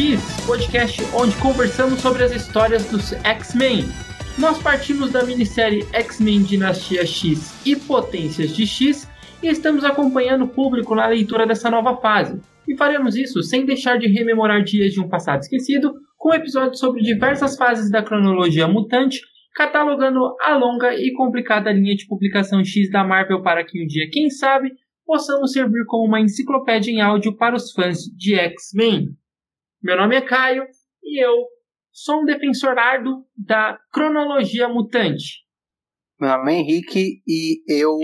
X, podcast onde conversamos sobre as histórias dos X-Men. Nós partimos da minissérie X-Men Dinastia X e Potências de X e estamos acompanhando o público na leitura dessa nova fase. E faremos isso sem deixar de rememorar dias de um passado esquecido, com episódios sobre diversas fases da cronologia mutante, catalogando a longa e complicada linha de publicação X da Marvel para que um dia, quem sabe, possamos servir como uma enciclopédia em áudio para os fãs de X-Men. Meu nome é Caio e eu sou um defensor árduo da cronologia mutante. Meu nome é Henrique e eu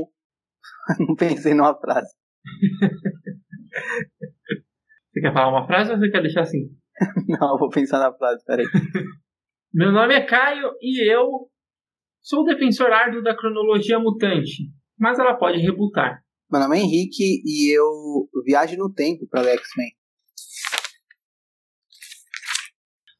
não pensei numa frase. você quer falar uma frase ou você quer deixar assim? não, eu vou pensar na frase, peraí. Meu nome é Caio e eu sou o defensor árduo da cronologia mutante, mas ela pode rebutar. Meu nome é Henrique e eu viajo no tempo para ler X-Men.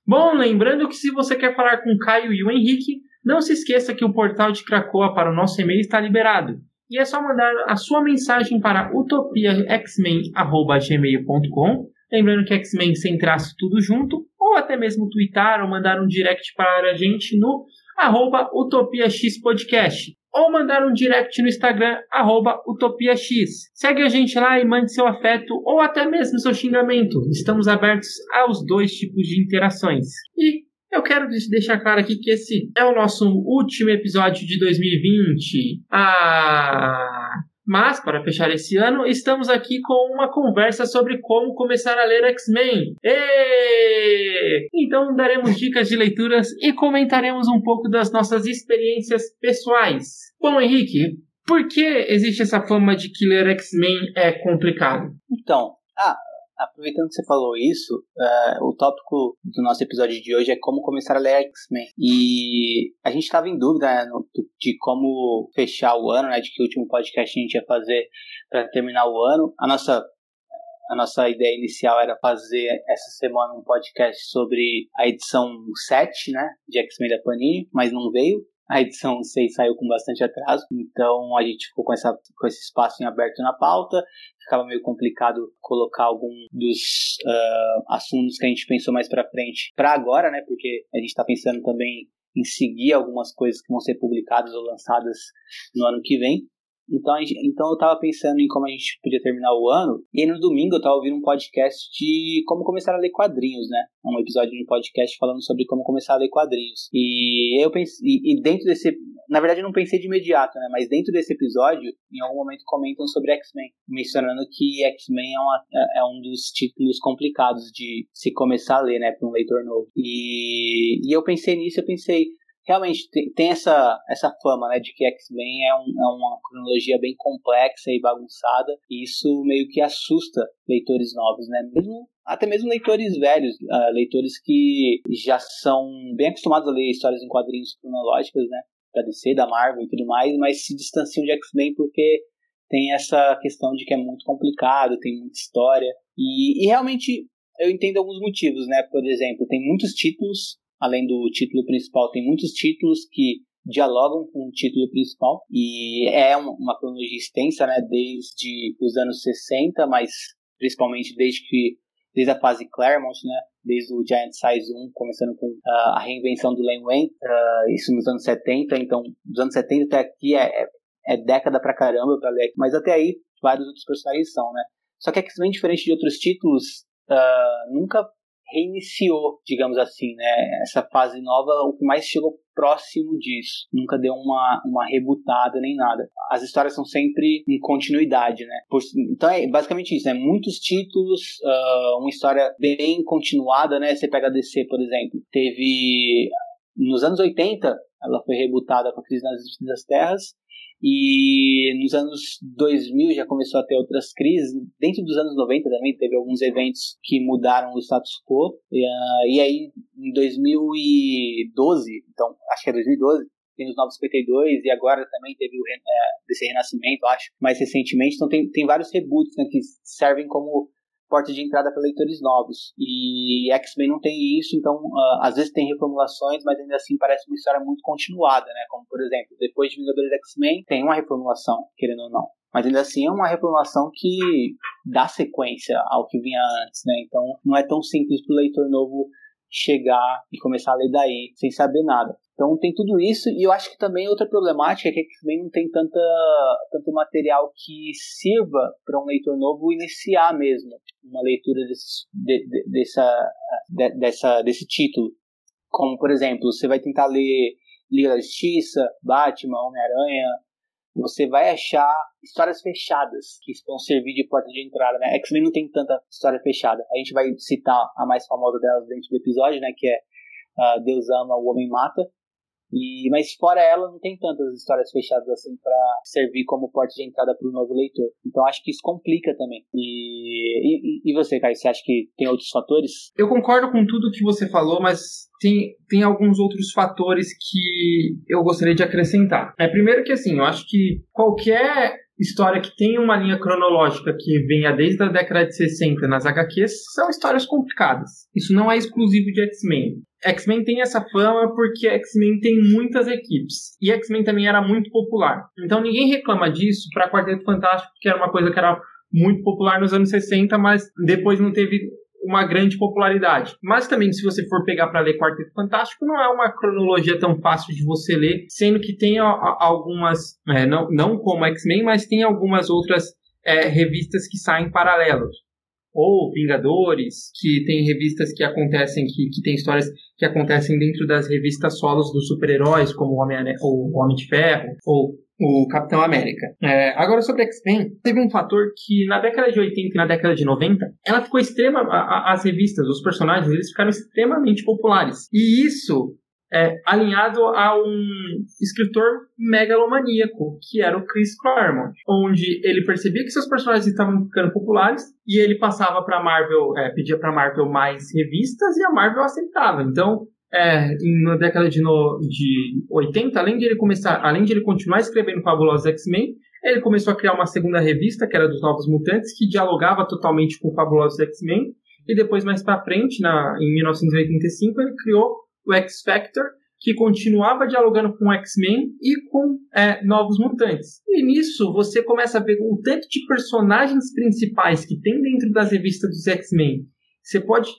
Bom, lembrando que se você quer falar com o Caio e o Henrique, não se esqueça que o portal de Cracoa para o nosso e-mail está liberado. E é só mandar a sua mensagem para utopiaxmen.gmail.com Lembrando que X-Men sem traço tudo junto, ou até mesmo twittar ou mandar um direct para a gente no arroba utopiaxpodcast ou mandar um direct no Instagram, UtopiaX. Segue a gente lá e mande seu afeto ou até mesmo seu xingamento. Estamos abertos aos dois tipos de interações. E eu quero deixar claro aqui que esse é o nosso último episódio de 2020. Ah. Mas, para fechar esse ano, estamos aqui com uma conversa sobre como começar a ler X-Men. Então, daremos dicas de leituras e comentaremos um pouco das nossas experiências pessoais. Bom, Henrique, por que existe essa fama de que ler X-Men é complicado? Então, ah, Aproveitando que você falou isso, uh, o tópico do nosso episódio de hoje é como começar a ler X-Men. E a gente estava em dúvida né, no, de como fechar o ano, né, de que último podcast a gente ia fazer para terminar o ano. A nossa a nossa ideia inicial era fazer essa semana um podcast sobre a edição 7, né, de X-Men da Panini, mas não veio. A edição 6 saiu com bastante atraso, então a gente ficou com, essa, com esse espaço em aberto na pauta. Ficava meio complicado colocar algum dos uh, assuntos que a gente pensou mais para frente para agora, né? Porque a gente está pensando também em seguir algumas coisas que vão ser publicadas ou lançadas no ano que vem. Então, gente, então eu tava pensando em como a gente podia terminar o ano. E no domingo eu tava ouvindo um podcast de como começar a ler quadrinhos, né? Um episódio de um podcast falando sobre como começar a ler quadrinhos. E eu pensei, e, e dentro desse. Na verdade, eu não pensei de imediato, né? Mas dentro desse episódio, em algum momento comentam sobre X-Men, mencionando que X-Men é, é, é um dos títulos complicados de se começar a ler, né? Para um leitor novo. E, e eu pensei nisso, eu pensei, realmente tem, essa, essa fama, né, de que X-Men é, um, é, uma cronologia bem complexa e bagunçada, e isso meio que assusta leitores novos, né, mesmo, até mesmo leitores velhos, uh, leitores que já são bem acostumados a ler histórias em quadrinhos cronológicas, né, da DC, da Marvel e tudo mais, mas se distanciam de X-Men porque tem essa questão de que é muito complicado, tem muita história, e, e realmente eu entendo alguns motivos, né, por exemplo, tem muitos títulos além do título principal, tem muitos títulos que dialogam com o título principal. E é uma cronologia extensa, né, desde os anos 60, mas principalmente desde que desde a fase Claremont, né, desde o Giant Size 1, começando com uh, a reinvenção do Len Wayne, uh, isso nos anos 70, então dos anos 70 até aqui é, é, é década pra caramba pra ler, mas até aí vários outros personagens são, né. Só que X-Men, diferente de outros títulos, uh, nunca reiniciou, digamos assim, né? Essa fase nova, o que mais chegou próximo disso. Nunca deu uma, uma rebutada nem nada. As histórias são sempre em continuidade, né? Por, então é basicamente isso, né? Muitos títulos, uh, uma história bem continuada, né? Você pega a DC, por exemplo, teve nos anos 80, ela foi rebutada com a crise nas terras e nos anos 2000 já começou a ter outras crises. Dentro dos anos 90 também teve alguns eventos que mudaram o status quo. E, e aí, em 2012, então, acho que é 2012, tem os 952 e agora também teve o é, desse renascimento, acho, mais recentemente. Então tem, tem vários reboots né, que servem como porta de entrada para leitores novos. E X-Men não tem isso, então uh, às vezes tem reformulações, mas ainda assim parece uma história muito continuada, né? Como por exemplo, depois de Vingadores X-Men tem uma reformulação, querendo ou não. Mas ainda assim é uma reformulação que dá sequência ao que vinha antes, né? Então não é tão simples para o leitor novo chegar e começar a ler daí, sem saber nada. Então tem tudo isso, e eu acho que também outra problemática é que X-Men não tem tanta, tanto material que sirva para um leitor novo iniciar mesmo uma leitura desse, de, de, dessa, de, dessa, desse título. Como, por exemplo, você vai tentar ler Liga da Justiça, Batman, Homem-Aranha, você vai achar histórias fechadas que vão servir de porta de entrada, né? X-Men não tem tanta história fechada. A gente vai citar a mais famosa delas dentro do episódio, né? Que é uh, Deus ama, o homem mata. E, mas fora ela, não tem tantas histórias fechadas assim para servir como porta de entrada para o novo leitor. Então acho que isso complica também. E, e, e você, Caio, você acha que tem outros fatores? Eu concordo com tudo que você falou, mas tem, tem alguns outros fatores que eu gostaria de acrescentar. É, primeiro que assim, eu acho que qualquer história que tem uma linha cronológica que venha desde a década de 60 nas HQs são histórias complicadas. Isso não é exclusivo de X-Men. X-Men tem essa fama porque X-Men tem muitas equipes. E X-Men também era muito popular. Então ninguém reclama disso para Quarteto Fantástico, que era uma coisa que era muito popular nos anos 60, mas depois não teve uma grande popularidade. Mas também, se você for pegar para ler Quarteto Fantástico, não é uma cronologia tão fácil de você ler, sendo que tem algumas, é, não, não como X-Men, mas tem algumas outras é, revistas que saem paralelos. Ou Vingadores, que tem revistas que acontecem, que, que tem histórias que acontecem dentro das revistas solos dos super-heróis, como o Homem, o Homem de Ferro, ou o Capitão América. É, agora sobre X-Men, teve um fator que na década de 80 e na década de 90, ela ficou extrema, as revistas, os personagens, eles ficaram extremamente populares. E isso é, alinhado a um escritor megalomaníaco, que era o Chris Claremont, onde ele percebia que seus personagens estavam ficando populares e ele passava para Marvel, é, pedia para Marvel mais revistas e a Marvel aceitava. Então, é, na década de, no, de 80, além de ele começar, além de ele continuar escrevendo Fabulosos X-Men, ele começou a criar uma segunda revista, que era dos Novos Mutantes, que dialogava totalmente com Fabulosos X-Men, e depois, mais para frente, na, em 1985, ele criou o X-Factor, que continuava dialogando com X-Men e com é, Novos Mutantes. E nisso você começa a ver o tanto de personagens principais que tem dentro das revistas dos X-Men. Você pode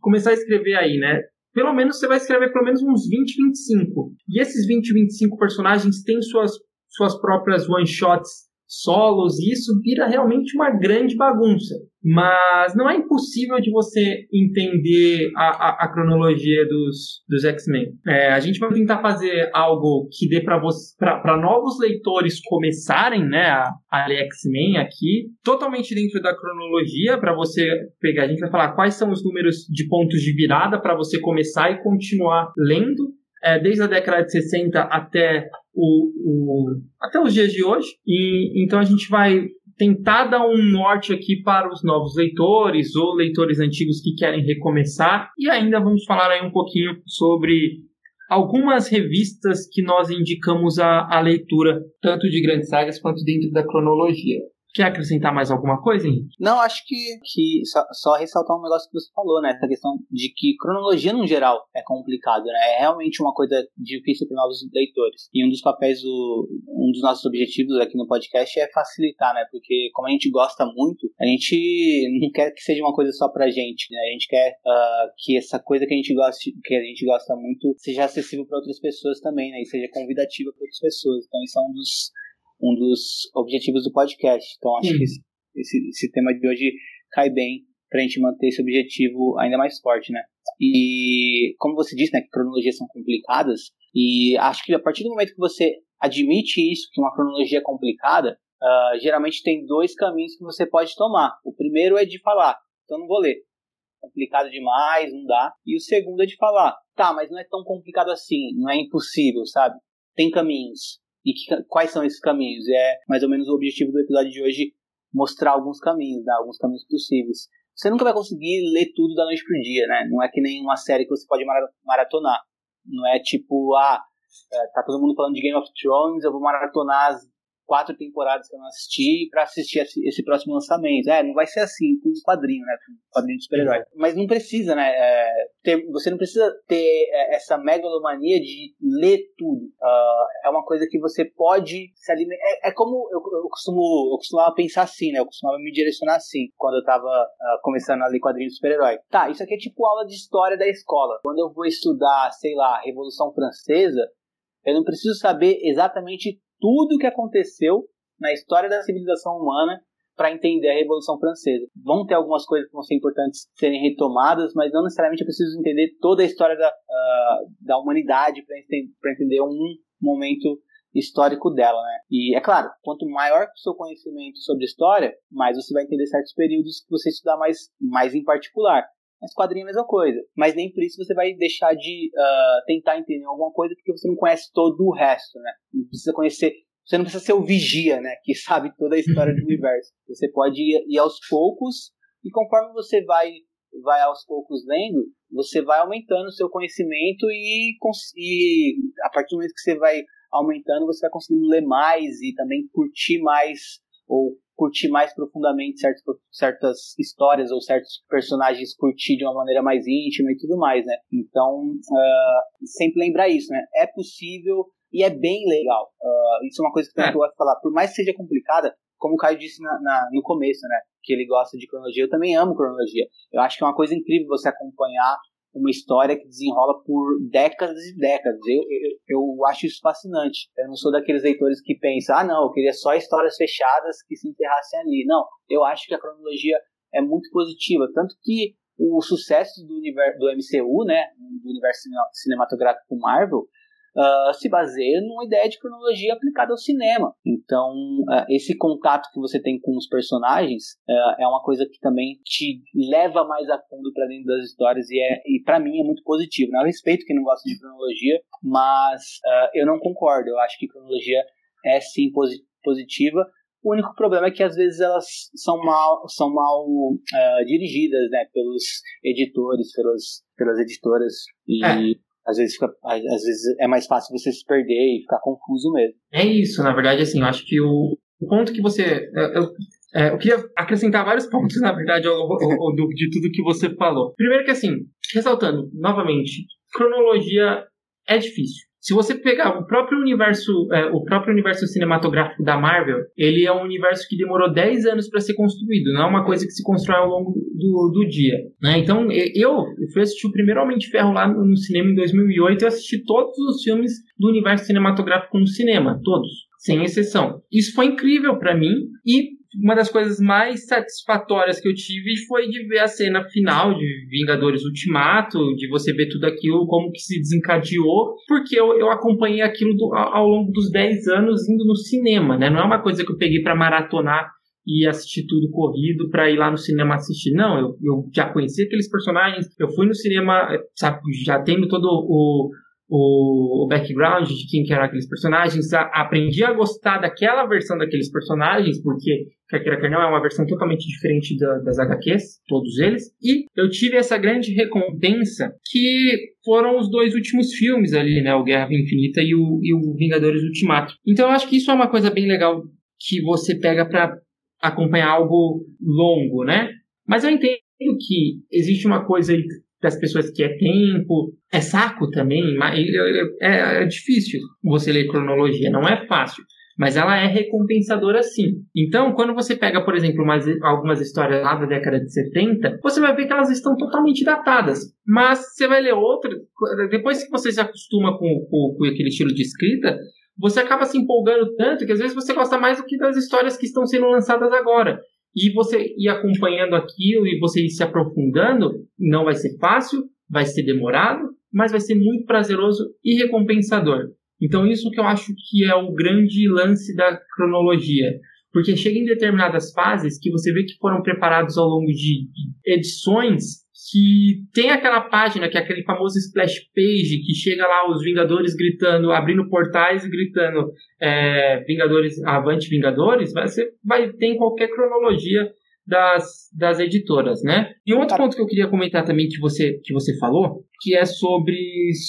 começar a escrever aí, né? Pelo menos você vai escrever pelo menos uns 20, 25. E esses 20, 25 personagens têm suas, suas próprias one-shots solos, e isso vira realmente uma grande bagunça. Mas não é impossível de você entender a, a, a cronologia dos, dos X-Men. É, a gente vai tentar fazer algo que dê para novos leitores começarem né, a, a ler X-Men aqui, totalmente dentro da cronologia, para você pegar. A gente vai falar quais são os números de pontos de virada para você começar e continuar lendo. É, desde a década de 60 até o, o, até os dias de hoje. E então a gente vai tentar dar um norte aqui para os novos leitores ou leitores antigos que querem recomeçar. E ainda vamos falar aí um pouquinho sobre algumas revistas que nós indicamos a, a leitura, tanto de grandes sagas quanto dentro da cronologia. Quer acrescentar mais alguma coisa, Henrique? Não, acho que, que só, só, ressaltar um negócio que você falou, né? Essa questão de que cronologia no geral é complicado, né? É realmente uma coisa difícil para novos leitores. E um dos papéis, do, um dos nossos objetivos aqui no podcast é facilitar, né? Porque como a gente gosta muito, a gente não quer que seja uma coisa só pra gente, né? A gente quer uh, que essa coisa que a gente gosta, que a gente gosta muito seja acessível para outras pessoas também, né? E seja convidativa para outras pessoas. Então isso é um dos um dos objetivos do podcast. Então acho que esse, esse, esse, tema de hoje cai bem para a gente manter esse objetivo ainda mais forte, né? E como você disse, né, que cronologias são complicadas, e acho que a partir do momento que você admite isso, que uma cronologia é complicada, uh, geralmente tem dois caminhos que você pode tomar. O primeiro é de falar, então não vou ler. Complicado demais, não dá. E o segundo é de falar, tá, mas não é tão complicado assim, não é impossível, sabe? Tem caminhos e que, quais são esses caminhos. É mais ou menos o objetivo do episódio de hoje mostrar alguns caminhos, né? alguns caminhos possíveis. Você nunca vai conseguir ler tudo da noite pro dia, né? Não é que nem uma série que você pode maratonar. Não é tipo, ah, é, tá todo mundo falando de Game of Thrones, eu vou maratonar as quatro temporadas que eu não assisti para assistir esse, próximo lançamento. É, não vai ser assim com um quadrinho, né? Com um quadrinho de super-herói. Uhum. Mas não precisa, né? É, ter, você não precisa ter é, essa megalomania de ler tudo. Uh, é uma coisa que você pode se alimentar. É, é como eu, eu, costumo, eu costumava pensar assim, né? Eu costumava me direcionar assim quando eu tava uh, começando a ler quadrinhos de super-herói. Tá, isso aqui é tipo aula de história da escola. Quando eu vou estudar, sei lá, Revolução Francesa, eu não preciso saber exatamente tudo o que aconteceu na história da civilização humana para entender a Revolução Francesa. Vão ter algumas coisas que vão ser importantes serem retomadas, mas não necessariamente eu preciso entender toda a história da, uh, da humanidade para entender um momento histórico dela, né? E é claro, quanto maior o seu conhecimento sobre história, mais você vai entender certos períodos que você estudar mais, mais em particular. Mas quadrinho é a mesma coisa. Mas nem por isso você vai deixar de uh, tentar entender alguma coisa porque você não conhece todo o resto, né? Não precisa conhecer. Você não precisa ser o vigia, né? Que sabe toda a história do universo. Você pode ir, ir aos poucos e conforme você vai vai aos poucos lendo, você vai aumentando o seu conhecimento e, e a partir do momento que você vai aumentando, você vai conseguindo ler mais e também curtir mais ou curtir mais profundamente certas, certas histórias ou certos personagens, curtir de uma maneira mais íntima e tudo mais, né? Então, uh, sempre lembrar isso, né? É possível e é bem legal. Uh, isso é uma coisa que eu gosto de falar. Por mais que seja complicada, como o Caio disse na, na, no começo, né? Que ele gosta de cronologia, eu também amo cronologia. Eu acho que é uma coisa incrível você acompanhar uma história que desenrola por décadas e décadas. Eu, eu, eu, acho isso fascinante. Eu não sou daqueles leitores que pensam, ah, não, eu queria só histórias fechadas que se enterrassem ali. Não, eu acho que a cronologia é muito positiva. Tanto que o sucesso do, universo, do MCU, né, do universo cinematográfico Marvel, uh, se baseia numa ideia de cronologia aplicada ao cinema. Então, uh, esse contato que você tem com os personagens uh, é uma coisa que também te leva mais a fundo para dentro das histórias e, é, e para mim é muito positivo. Né? Eu respeito quem não gosta de cronologia, mas eu não concordo. Eu acho que cronologia é sim positiva, o único problema é que às vezes elas são mal, são mal uh, dirigidas né, pelos editores, pelas, pelas editoras. E é às vezes, fica, às vezes é mais fácil você se perder e ficar confuso mesmo. É isso, na verdade, assim, eu acho que o, o ponto que você. Eu, eu, é, eu queria acrescentar vários pontos, na verdade, ao, ao, ao, de tudo que você falou. Primeiro que, assim, ressaltando, novamente, cronologia é difícil. Se você pegar o próprio universo, é, o próprio universo cinematográfico da Marvel, ele é um universo que demorou 10 anos para ser construído, não é uma coisa que se constrói ao longo do, do dia. Né? Então, eu, eu fui assistir o primeiro Homem de Ferro lá no cinema em 2008 e assisti todos os filmes do universo cinematográfico no cinema, todos, sem exceção. Isso foi incrível para mim e uma das coisas mais satisfatórias que eu tive foi de ver a cena final de Vingadores Ultimato, de você ver tudo aquilo, como que se desencadeou, porque eu, eu acompanhei aquilo do, ao longo dos 10 anos indo no cinema, né? Não é uma coisa que eu peguei para maratonar e assistir tudo corrido para ir lá no cinema assistir. Não, eu, eu já conhecia aqueles personagens, eu fui no cinema, sabe, já tendo todo o o, o background de quem que eram aqueles personagens, a, aprendi a gostar daquela versão daqueles personagens, porque queira quer não, é uma versão totalmente diferente da, das HQs, todos eles, e eu tive essa grande recompensa que foram os dois últimos filmes ali, né, o Guerra Infinita e o, e o Vingadores Ultimato. Então eu acho que isso é uma coisa bem legal que você pega para acompanhar algo longo, né? Mas eu entendo que existe uma coisa aí das pessoas que é tempo, é saco também, mas é, é difícil você ler cronologia, não é fácil mas ela é recompensadora sim. Então, quando você pega, por exemplo, umas, algumas histórias lá da década de 70, você vai ver que elas estão totalmente datadas. Mas você vai ler outra, depois que você se acostuma com, com, com aquele estilo de escrita, você acaba se empolgando tanto que às vezes você gosta mais do que das histórias que estão sendo lançadas agora. E você ir acompanhando aquilo e você ir se aprofundando, não vai ser fácil, vai ser demorado, mas vai ser muito prazeroso e recompensador. Então, isso que eu acho que é o grande lance da cronologia. Porque chega em determinadas fases que você vê que foram preparados ao longo de edições que tem aquela página, que é aquele famoso splash page, que chega lá os Vingadores gritando, abrindo portais e gritando é, Vingadores, avante Vingadores, você vai ter em qualquer cronologia das, das editoras, né? E um outro tá. ponto que eu queria comentar também que você, que você falou, que é sobre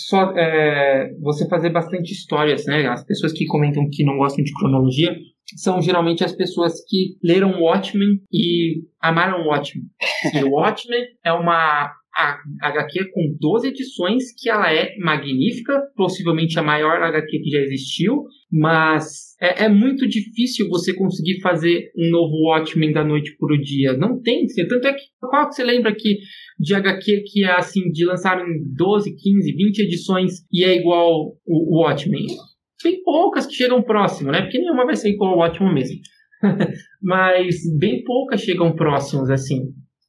só, é, você fazer bastante histórias, né? As pessoas que comentam que não gostam de cronologia, são geralmente as pessoas que leram Watchmen e amaram Watchmen. E Watchmen é uma a HQ com 12 edições, que ela é magnífica, possivelmente a maior HQ que já existiu, mas é, é, muito difícil você conseguir fazer um novo Watchmen da noite para o dia. Não tem. Tanto é que qual que você lembra que de HQ que é assim, de lançar em 12, 15, 20 edições e é igual o, o Watchmen? Tem poucas que chegam próximo, né? Porque nenhuma vai ser igual ao Watchmen mesmo. mas bem poucas chegam próximos assim.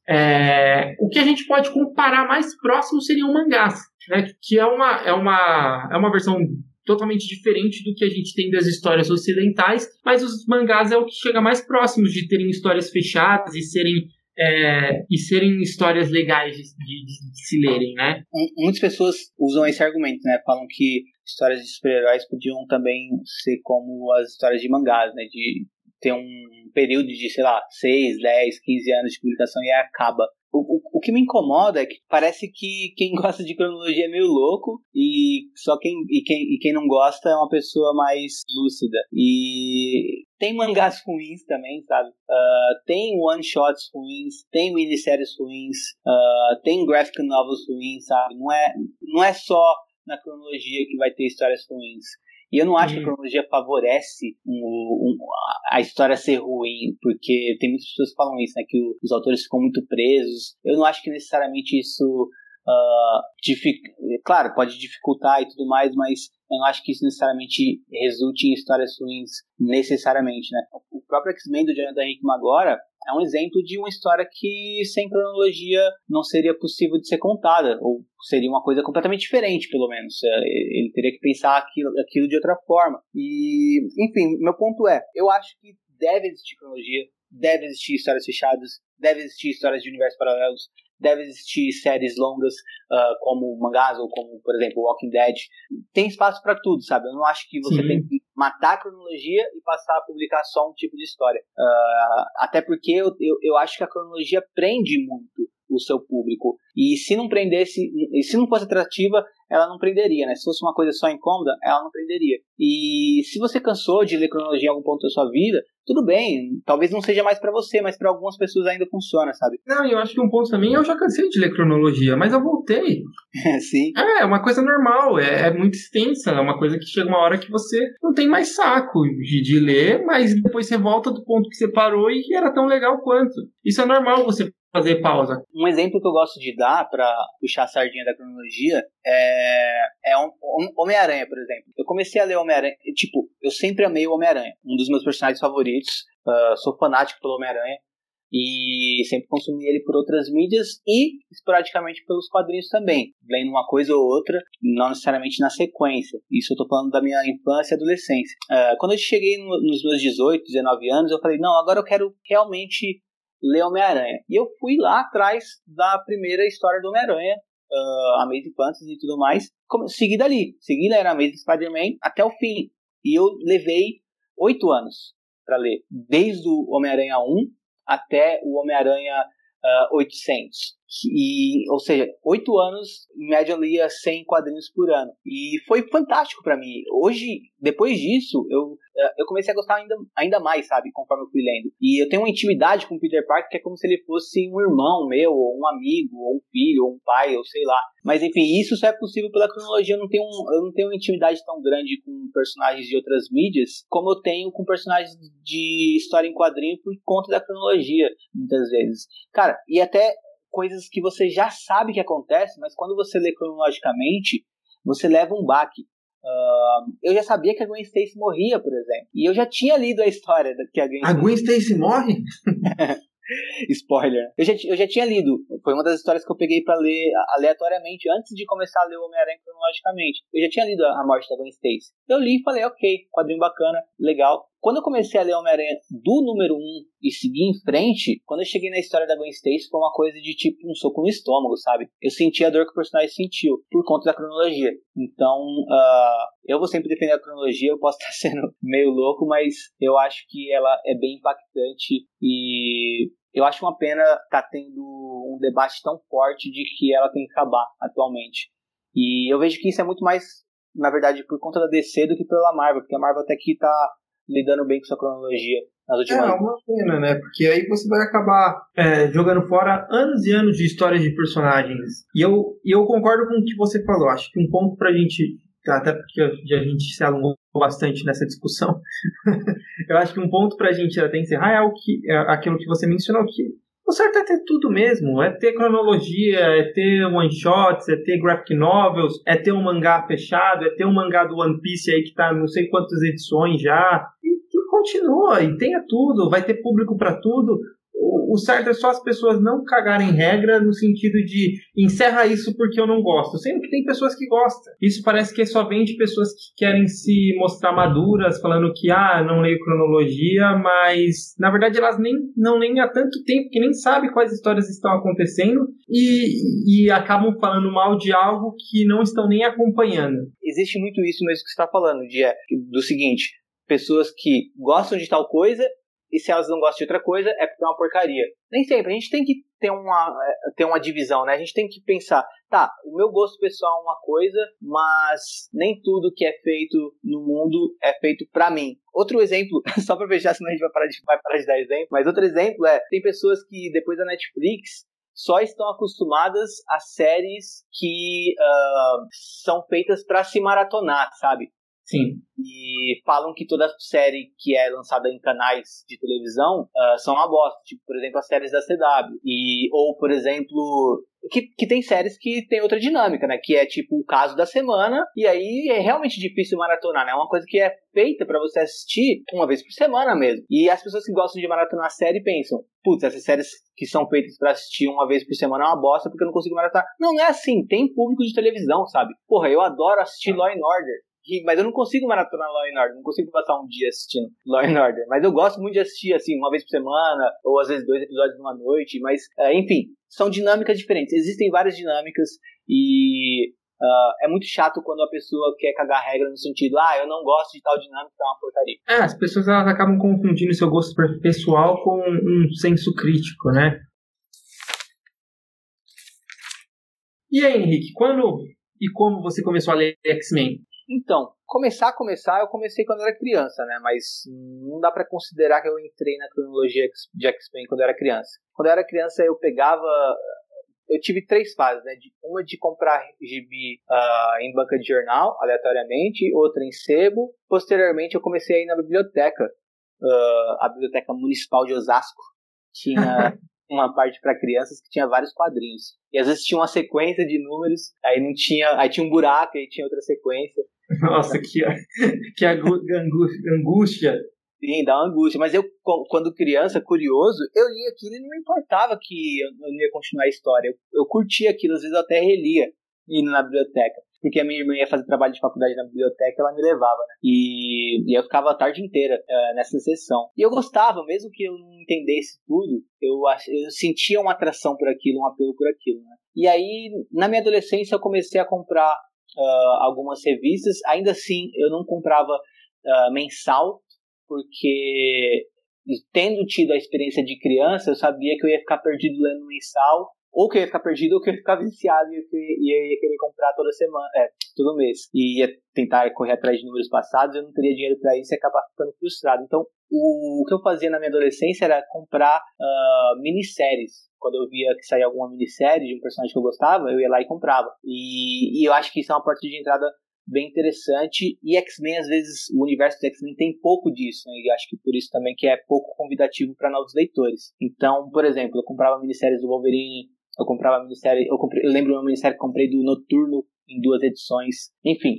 É, o que a gente pode comparar mais próximo seriam mangás, né? Que é uma, é uma, é uma versão totalmente diferente do que a gente tem das histórias ocidentais, mas os mangás é o que chega mais próximo de terem histórias fechadas e serem é, e serem histórias legais de, de, de, se lerem, né? Muitas pessoas usam esse argumento, né? Falam que histórias de super-heróis podiam também ser como as histórias de mangás, né? De ter um período de, sei lá, 6, 10, 15 anos de publicação e acaba. O, o, o, que me incomoda é que parece que quem gosta de cronologia é meio louco e só quem e, quem e quem não gosta é uma pessoa mais lúcida. E tem mangás ruins também, sabe? Uh, tem one-shots ruins, tem minisséries ruins, uh, tem graphic novels ruins, sabe? Não é, não é só na cronologia que vai ter histórias ruins. E eu não acho que a uhum. cronologia favorece um, um, a história ser ruim, porque tem muitas pessoas que falam isso, né? Que os autores ficam muito presos. Eu não acho que necessariamente isso. Uh, claro, pode dificultar e tudo mais, mas eu não acho que isso necessariamente resulte em histórias ruins, necessariamente, né? O próprio X-Men do Jonathan Hickman agora é um exemplo de uma história que sem cronologia não seria possível de ser contada, ou seria uma coisa completamente diferente, pelo menos. É, ele teria que pensar aquilo, aquilo de outra forma. E, enfim, meu ponto é, eu acho que deve existir cronologia, deve existir histórias fechadas, deve existir histórias de universos paralelos, deve existir séries longas uh, como mangás ou como, por exemplo, Walking Dead. Tem espaço para tudo, sabe? Eu não acho que você Sim. tem que matar a cronologia e passar a publicar só um tipo de história. Uh, até porque eu, eu, eu acho que a cronologia prende muito o seu público. E se não prendesse, e se não fosse atrativa, ela não prenderia, né? Se fosse uma coisa só incômoda, ela não prenderia. E se você cansou de ler cronologia em algum ponto da sua vida, tudo bem, talvez não seja mais para você, mas para algumas pessoas ainda funciona, sabe? Não, eu acho que um ponto também, eu já cansei de ler cronologia, mas eu voltei. Sim. É, é uma coisa normal, é, é, muito extensa, é uma coisa que chega uma hora que você não tem mais saco de, de ler, mas depois você volta do ponto que você parou e era tão legal quanto. Isso é normal você fazer pausa. Um exemplo que eu gosto de dar para puxar a sardinha da cronologia é, é um, um Homem-Aranha, por exemplo. Eu comecei a ler Homem-Aranha, tipo, eu sempre amei o Homem-Aranha, um dos meus personagens favoritos. Uh, sou fanático pelo Homem-Aranha e sempre consumi ele por outras mídias e esporadicamente pelos quadrinhos também, lendo uma coisa ou outra, não necessariamente na sequência. Isso eu tô falando da minha infância e adolescência. Uh, quando eu cheguei no, nos meus 18, 19 anos, eu falei, não, agora eu quero realmente ler Homem-Aranha. E eu fui lá atrás da primeira história do Homem-Aranha, uh, Amazing Fantasy e tudo mais, segui dali. Segui ler Amazing Spider-Man até o fim. E eu levei oito anos para ler, desde o Homem-Aranha 1 até o Homem-Aranha uh, 800. E, ou seja, oito anos, em média, eu lia 100 quadrinhos por ano. E foi fantástico para mim. Hoje, depois disso, eu, eh, eu comecei a gostar ainda, ainda mais, sabe, conforme eu fui lendo. E eu tenho uma intimidade com o Peter Parker que é como se ele fosse um irmão meu, ou um amigo, ou um filho, ou um pai, ou sei lá. Mas enfim, isso só é possível pela cronologia. Eu não tenho, eu não tenho uma intimidade tão grande com personagens de outras mídias como eu tenho com personagens de história em quadrinho por conta da cronologia, muitas vezes. Cara, e até coisas que você já sabe que acontece, mas quando você lê cronologicamente, você leva um baque. Uh, eu já sabia que a Gwen Stacy morria, por exemplo. E eu já tinha lido a história que a Gwen A Gwen Stacy morre? Spoiler. Eu já, eu já tinha lido. Foi uma das histórias que eu peguei para ler aleatoriamente antes de começar a ler o Homem-Aranha cronologicamente. Eu já tinha lido a morte da Gwen Stacy. Eu li e falei, ok, quadrinho bacana, legal. Quando eu comecei a ler Homem-Aranha do número 1 e seguir em frente, quando eu cheguei na história da Gwen Stacy, foi uma coisa de tipo um soco no estômago, sabe? Eu senti a dor que o personagem sentiu por conta da cronologia. Então, uh, eu vou sempre defender a cronologia, eu posso estar sendo meio louco, mas eu acho que ela é bem impactante e eu acho uma pena estar tá tendo um debate tão forte de que ela tem que acabar atualmente. E eu vejo que isso é muito mais, na verdade, por conta da DC do que pela Marvel, porque a Marvel até aqui tá lidando bem com sua cronologia nas últimas É uma pena, né? Porque aí você vai acabar é, jogando fora anos e anos de histórias de personagens. E eu, e eu concordo com o que você falou. Acho que um ponto pra gente até porque a gente se alongou bastante nessa discussão. eu acho que um ponto para a gente até encerrar é, o que, é aquilo que você mencionou, que o certo é ter tudo mesmo. É ter cronologia, é ter one-shots, é ter graphic novels, é ter um mangá fechado, é ter um mangá do One Piece aí que tá não sei quantas edições já. Continua, e tenha tudo, vai ter público para tudo o certo é só as pessoas não cagarem regra no sentido de encerra isso porque eu não gosto, sendo que tem pessoas que gostam. Isso parece que só vem de pessoas que querem se mostrar maduras, falando que ah, não leio cronologia, mas na verdade elas nem não leem há tanto tempo que nem sabem quais histórias estão acontecendo e, e acabam falando mal de algo que não estão nem acompanhando. Existe muito isso mesmo que você está falando, de, do seguinte, pessoas que gostam de tal coisa e se elas não gostam de outra coisa, é porque é uma porcaria. Nem sempre. A gente tem que ter uma, é, ter uma divisão, né? A gente tem que pensar, tá, o meu gosto pessoal é uma coisa, mas nem tudo que é feito no mundo é feito para mim. Outro exemplo, só pra fechar, senão a gente vai parar, de, vai parar de dar exemplo, mas outro exemplo é, tem pessoas que depois da Netflix só estão acostumadas a séries que uh, são feitas para se maratonar, sabe? Sim. E falam que toda série que é lançada em canais de televisão uh, são uma bosta. Tipo, por exemplo, as séries da CW. E, ou, por exemplo, que, que tem séries que tem outra dinâmica, né? Que é tipo o caso da semana, e aí é realmente difícil maratonar, né? É uma coisa que é feita para você assistir uma vez por semana mesmo. E as pessoas que gostam de maratonar a série pensam, putz, essas séries que são feitas para assistir uma vez por semana é uma bosta porque eu não consigo maratonar. Não, não é assim, tem público de televisão, sabe? Porra, eu adoro assistir Law and Order mas eu não consigo maratonar Law and Order, não consigo passar um dia assistindo Law and Order, mas eu gosto muito de assistir assim, uma vez por semana, ou às vezes dois episódios numa noite, mas é, enfim, são dinâmicas diferentes, existem várias dinâmicas e Uh, é muito chato quando a pessoa quer cagar regra no sentido, ah, eu não gosto de tal dinâmica, é uma porcaria. É, as pessoas elas acabam confundindo seu gosto pessoal com um senso crítico, né? E aí, Henrique, quando e como você começou a ler X-Men? Então, começar, começar, eu comecei quando era criança, né? Mas não dá para considerar que eu entrei na cronologia de X-Men quando eu era criança. Quando eu era criança, eu pegava. Eu tive três fases, né? Uma de comprar gibi uh, em banca de jornal, aleatoriamente, outra em sebo. Posteriormente, eu comecei a ir na biblioteca, uh, a Biblioteca Municipal de Osasco. Tinha uma parte para crianças que tinha vários quadrinhos. E às vezes tinha uma sequência de números, aí não tinha, aí tinha um buraco, aí tinha outra sequência. Nossa, que, que angústia. Sim, dá uma angústia. Mas eu, quando criança, curioso, eu lia aquilo e não me importava que eu não ia continuar a história. Eu, eu curtia aquilo, às vezes eu até relia indo na biblioteca porque a minha irmã ia fazer trabalho de faculdade na biblioteca, ela me levava, né? E, e eu ficava a tarde inteira uh, nessa sessão. E eu gostava, mesmo que eu não entendesse tudo, eu, eu sentia uma atração por aquilo, um apelo por aquilo, né? E aí, na minha adolescência, eu comecei a comprar uh, algumas revistas. Ainda assim, eu não comprava uh, mensal, porque tendo tido a experiência de criança, eu sabia que eu ia ficar perdido lendo mensal ou que ia ficar perdido ou que ia ficar viciado e ia, ia querer comprar toda semana, é, todo mês. E ia tentar correr atrás de números passados, eu não teria dinheiro para isso e acabar ficando frustrado. Então, o, o, que eu fazia na minha adolescência era comprar uh, minisséries. Quando eu via que saía alguma minissérie de um personagem que eu gostava, eu ia lá e comprava. E, e eu acho que isso é uma porta de entrada bem interessante. E X-Men, às vezes, o universo do X-Men tem pouco disso, né? E acho que por isso também que é pouco convidativo para novos leitores. Então, por exemplo, eu comprava minisséries do Wolverine, eu comprava minissérie, eu, comprei, eu lembro uma minissérie que comprei do Noturno em duas edições, enfim.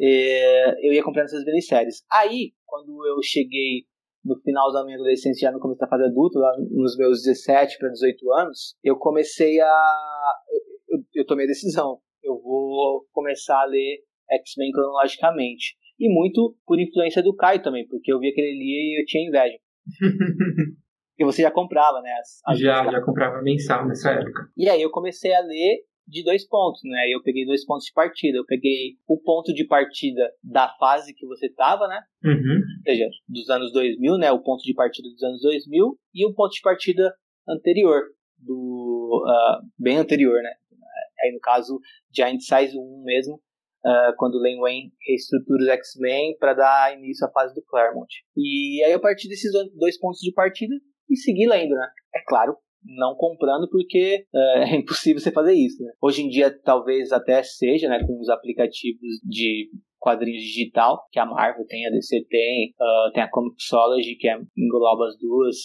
É, eu ia comprando essas minisséries. Aí, quando eu cheguei no final da minha adolescência, já no começo da fase adulta, lá nos meus 17 para 18 anos, eu comecei a. Eu, eu, tomei a decisão. Eu vou começar a ler X-Men cronologicamente. E muito por influência do Caio também, porque eu via que ele lia e eu tinha inveja. Porque você já comprava, né? As, as já, já comprava mensal nessa época. E aí eu comecei a ler de dois pontos, né? Eu peguei dois pontos de partida. Eu peguei o ponto de partida da fase que você tava, né? Uhum. Ou seja, dos anos 2000, né? O ponto de partida dos anos 2000 e o ponto de partida anterior, do uh, bem anterior, né? Aí no caso, Giant Size 1 mesmo, uh, quando Len Wayne reestrutura os X-Men para dar início à fase do Claremont. E aí eu parti desses dois pontos de partida e segui lendo, né? É claro, não comprando porque uh, é impossível você fazer isso, né? Hoje em dia talvez até seja, né, com os aplicativos de quadrinhos digital, que a Marvel tem, a DC tem, uh, tem a Comixology, que é, engloba as duas,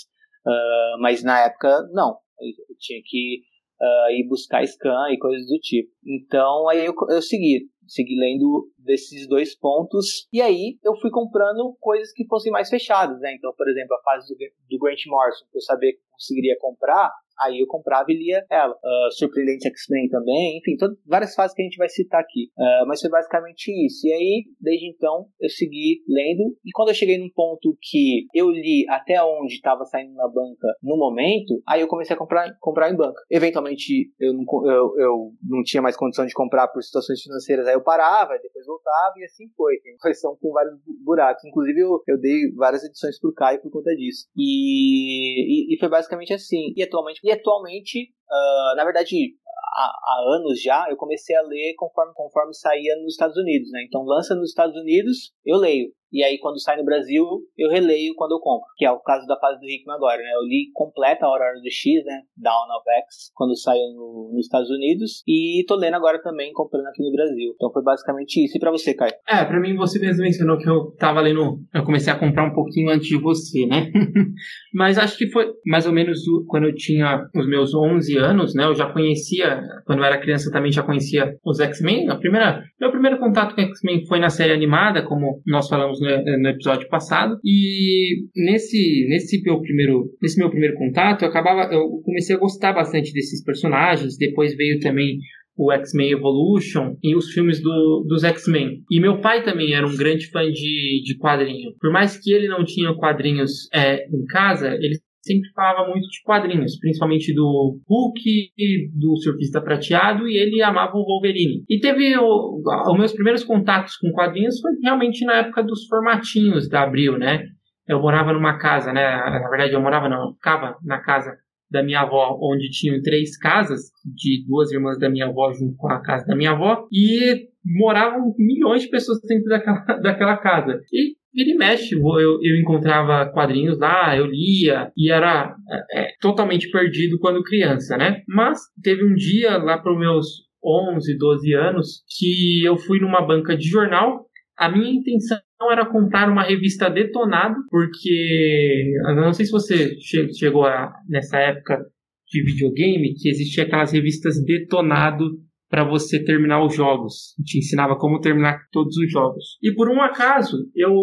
uh, mas na época, não. Eu tinha que uh, ir buscar scan e coisas do tipo. Então, aí eu, eu segui, segui lendo desses dois pontos, e aí eu fui comprando coisas que fossem mais fechadas, né? Então, por exemplo, a fase do, do Grant Morrison, que eu sabia que conseguiria comprar, Aí eu comprava e lia ela. Uh, Surpreendente X-Men também, enfim, todas, várias fases que a gente vai citar aqui. Uh, mas foi basicamente isso. E aí, desde então, eu segui lendo. E quando eu cheguei num ponto que eu li até onde estava saindo na banca no momento, aí eu comecei a comprar, comprar em banca. Eventualmente, eu não, eu, eu não tinha mais condição de comprar por situações financeiras, aí eu parava, depois voltava e assim foi. Tem coleção com vários buracos. Inclusive, eu, eu dei várias edições pro Caio por conta disso. E, e, e foi basicamente assim. E atualmente e atualmente, uh, na verdade, há, há, anos já, eu comecei a ler conforme, conforme saía nos Estados Unidos, né? Então, lança nos Estados Unidos, eu leio. E aí, quando sai no Brasil, eu releio quando eu compro. Que é o caso da fase do Hickman agora, né? Eu li completa a Hora, do X, né? Down of X, quando saiu no, nos Estados Unidos. E tô lendo agora também, comprando aqui no Brasil. Então foi basicamente isso. E pra você, Caio? É, pra mim você mesmo mencionou que eu tava lendo... Eu comecei a comprar um pouquinho antes de você, né? Mas acho que foi mais ou menos quando eu tinha os meus 11 anos, né? Eu já conhecia... Quando eu era criança também já conhecia os X-Men. A primeira... Meu primeiro contato com X-Men foi na série animada, como nós falamos falamos no, no, episódio passado. E nesse, nesse meu primeiro, nesse meu primeiro contato, eu acabava, eu comecei a gostar bastante desses personagens. Depois veio também o X-Men Evolution e os filmes do, dos X-Men. E meu pai também era um grande fã de, de quadrinho. Por mais que ele não tinha quadrinhos é, em casa, ele sempre falava muito de quadrinhos, principalmente do Hulk, do Surfista Prateado, e ele amava o Wolverine. E teve os meus primeiros contatos com quadrinhos foi realmente na época dos formatinhos da Abril, né? Eu morava numa casa, né? Na verdade, eu morava não, eu ficava na casa da minha avó, onde tinham três casas, de duas irmãs da minha avó junto com a casa da minha avó, e moravam milhões de pessoas dentro daquela, daquela casa. E vira e mexe, eu, eu encontrava quadrinhos lá, eu lia, e era é, é totalmente perdido quando criança, né? Mas teve um dia lá para os meus 11, 12 anos que eu fui numa banca de jornal. A minha intenção era comprar uma revista Detonado, porque não sei se você chegou a, nessa época de videogame que existia aquelas revistas Detonado para você terminar os jogos. Te ensinava como terminar todos os jogos. E por um acaso, eu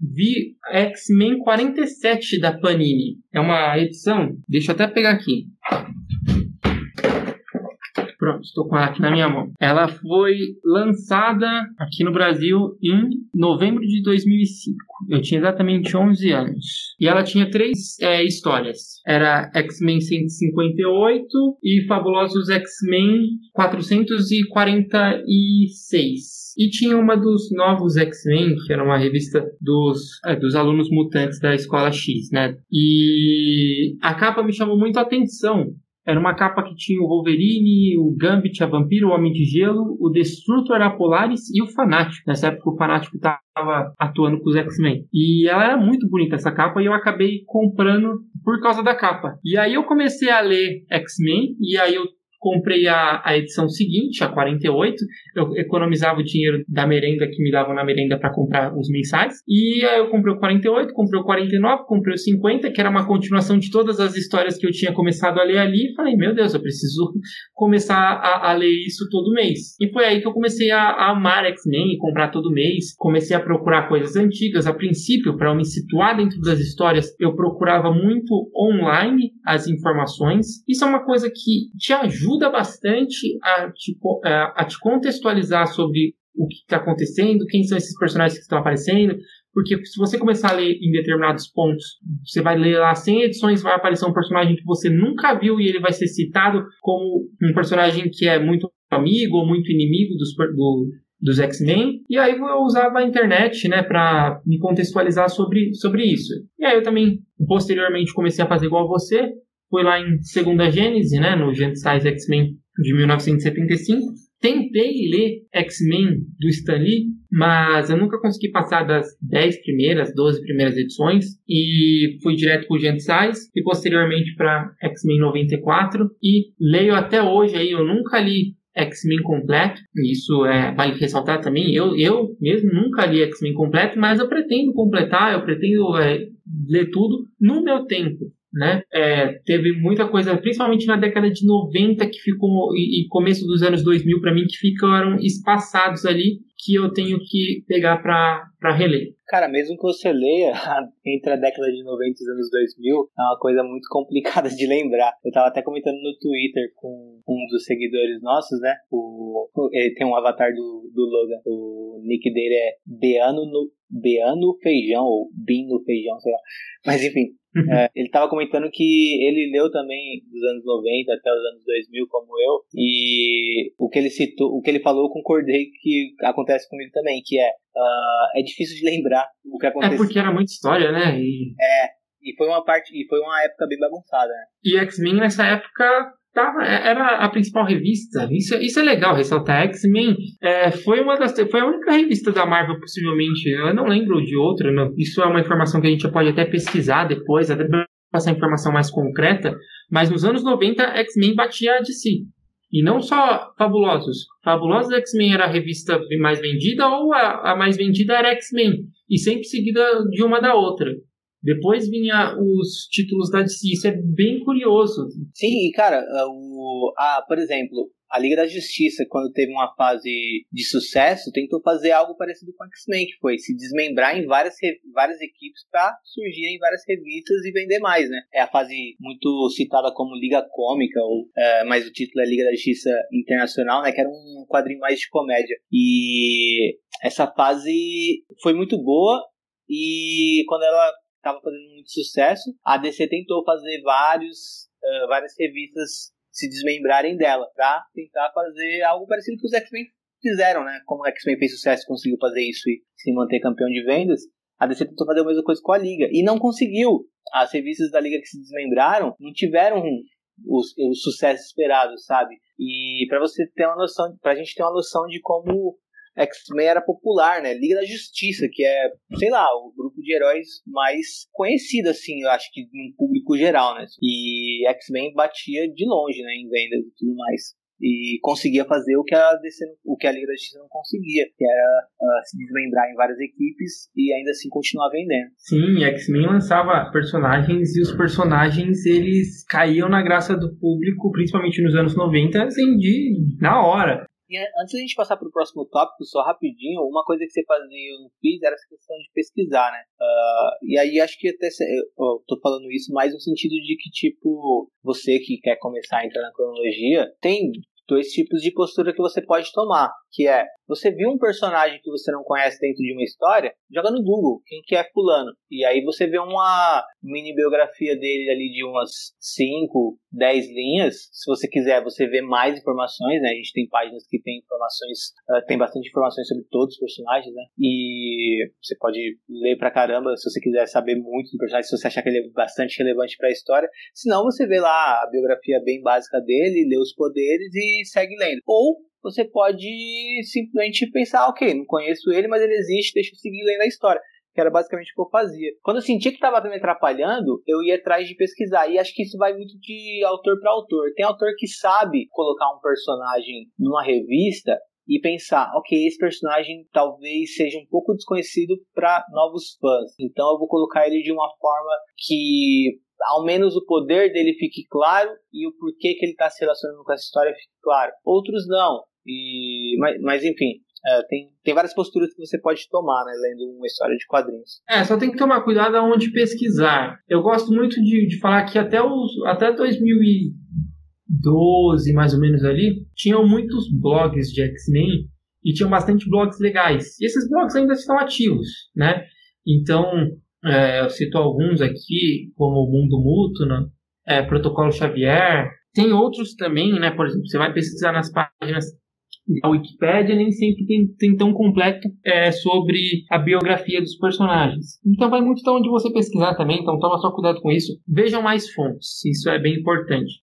vi X-Men 47 da Panini. É uma edição, deixa eu até pegar aqui. Pronto, estou com ela aqui na minha mão. Ela foi lançada aqui no Brasil em novembro de 2005. Eu tinha exatamente 11 anos. E ela tinha três é, histórias. Era X-Men 158 e Fabulosos X-Men 446. E tinha uma dos novos X-Men, que era uma revista dos, é, dos alunos mutantes da Escola X, né? E a capa me chamou muito a atenção, era uma capa que tinha o Wolverine, o Gambit, a Vampiro, o Homem de Gelo, o Destrutor, a Polaris e o Fanático. Nessa época o Fanático estava atuando com os X-Men. E ela era muito bonita essa capa e eu acabei comprando por causa da capa. E aí eu comecei a ler X-Men e aí eu comprei a, a edição seguinte, a 48. Eu economizava o dinheiro da merenda que me davam na merenda para comprar os mensais. E aí eu comprei o 48, comprei o 49, comprei o 50, que era uma continuação de todas as histórias que eu tinha começado a ler ali. E falei, meu Deus, eu preciso começar a, a ler isso todo mês. E foi aí que eu comecei a, a amar X-Men e comprar todo mês. Comecei a procurar coisas antigas. A princípio, para me situar dentro das histórias, eu procurava muito online as informações. Isso é uma coisa que te ajuda ajuda bastante a te, a te contextualizar sobre o que está acontecendo, quem são esses personagens que estão aparecendo, porque se você começar a ler em determinados pontos, você vai ler lá 100 edições, vai aparecer um personagem que você nunca viu e ele vai ser citado como um personagem que é muito amigo ou muito inimigo dos, do, dos X-Men. E aí eu usava a internet, né, para me contextualizar sobre, sobre isso. E aí eu também, posteriormente, comecei a fazer igual você, foi lá em Segunda Gênese, né, no Genesis X-Men de 1975, tentei ler X-Men do Stan Lee, mas eu nunca consegui passar das 10 primeiras, 12 primeiras edições. E fui direto para o Size e posteriormente para X-Men 94 e leio até hoje aí, eu nunca li X-Men completo, isso é, vale ressaltar também, eu, eu mesmo nunca li X-Men completo, mas eu pretendo completar, eu pretendo é, ler tudo no meu tempo né? É, teve muita coisa, principalmente na década de 90 que ficou e, e começo dos anos 2000 para mim que ficaram espaçados ali que eu tenho que pegar para reler. Cara, mesmo que você leia entre a década de 90 e os anos 2000, é uma coisa muito complicada de lembrar. Eu tava até comentando no Twitter com um dos seguidores nossos, né? O, ele tem um avatar do, do Logan. O nick dele é Beano no, Beano Feijão, ou Bin no Feijão, sei lá. Mas enfim, é, ele estava comentando que ele leu também dos anos 90 até os anos 2000, como eu, e o que ele citou, o que ele falou, eu concordei que acontece comigo também, que é uh, é difícil de lembrar o que aconteceu. É porque era muita história, né? E... É, e foi uma parte, e foi uma época bem bagunçada, né? E X-Men nessa época tava, é, era a principal revista. Isso, isso é legal ressaltar. X-Men é, foi uma das, foi a única revista da Marvel, possivelmente. Eu não lembro de outra. Não. Isso é uma informação que a gente pode até pesquisar depois, até passar informação mais concreta. Mas nos anos 90, X-Men batia a DC. E não só Fabulosos. Fabulosos X-Men era a revista mais vendida ou a, a mais vendida era X-Men. E sempre seguida de uma da outra. Depois vinha os títulos da DC, isso é bem curioso. Sim, cara, o, a, por exemplo, a Liga da Justiça, quando teve uma fase de sucesso, tentou fazer algo parecido com o X-Men, que foi se desmembrar em várias, várias equipes para surgir em várias revistas e vender mais, né? É a fase muito citada como Liga Cômica, ou, é, mas o título é Liga da Justiça Internacional, né? Que era um quadrinho mais de comédia. E essa fase foi muito boa e quando ela estava fazendo muito sucesso. A DC tentou fazer vários, uh, várias revistas se desmembrarem dela, para tentar fazer algo parecido que os X-Men fizeram, né? Como o X-Men fez sucesso e conseguiu fazer isso e se manter campeão de vendas, a DC tentou fazer a mesma coisa com a Liga e não conseguiu. As revistas da Liga que se desmembraram não tiveram os, os sucessos esperados, sabe? E para você ter uma noção, pra gente ter uma noção de como X-Men era popular, né? Liga da Justiça, que é, sei lá, o grupo de heróis mais conhecido, assim, eu acho que no público geral, né? E X-Men batia de longe, né, em vendas e tudo mais. E conseguia fazer o que a, DC, o que a Liga da Justiça não conseguia, que era uh, se desmembrar em várias equipes e ainda assim continuar vendendo. Sim, X-Men lançava personagens e os personagens eles caíam na graça do público, principalmente nos anos 90, assim, de, na hora. E antes da gente passar para o próximo tópico, só rapidinho, uma coisa que você fazia eu não fiz era essa questão de pesquisar, né? Uh, e aí acho que até eu tô falando isso mais no sentido de que, tipo, você que quer começar a entrar na cronologia, tem dois tipos de postura que você pode tomar, que é você viu um personagem que você não conhece dentro de uma história, joga no Google quem que é fulano. E aí você vê uma mini biografia dele ali de umas 5, 10 linhas. Se você quiser, você vê mais informações, né? A gente tem páginas que tem informações, uh, tem bastante informações sobre todos os personagens, né? E você pode ler pra caramba se você quiser saber muito do personagem, se você achar que ele é bastante relevante para a história. Se não, você vê lá a biografia bem básica dele, lê os poderes e segue lendo. Ou você pode simplesmente pensar, ok, não conheço ele, mas ele existe, deixa eu seguir lendo a história. Que era basicamente o que eu fazia. Quando eu sentia que estava me atrapalhando, eu ia atrás de pesquisar. E acho que isso vai muito de autor para autor. Tem autor que sabe colocar um personagem numa revista e pensar, ok, esse personagem talvez seja um pouco desconhecido para novos fãs. Então eu vou colocar ele de uma forma que ao menos o poder dele fique claro e o porquê que ele está se relacionando com essa história fique claro. Outros não. E, mas, mas enfim, é, tem, tem várias posturas que você pode tomar, né, lendo uma história de quadrinhos. É, só tem que tomar cuidado aonde pesquisar. Eu gosto muito de, de falar que até, os, até 2012, mais ou menos ali, tinham muitos blogs de X-Men e tinham bastante blogs legais. E esses blogs ainda estão ativos, né? Então, é, eu cito alguns aqui, como o Mundo Mútuo, né? é, Protocolo Xavier. Tem outros também, né? Por exemplo, você vai pesquisar nas páginas da Wikipédia, nem sempre tem, tem tão completo é, sobre a biografia dos personagens. Então vai muito de onde você pesquisar também, então toma só cuidado com isso. Vejam mais fontes, isso é bem importante.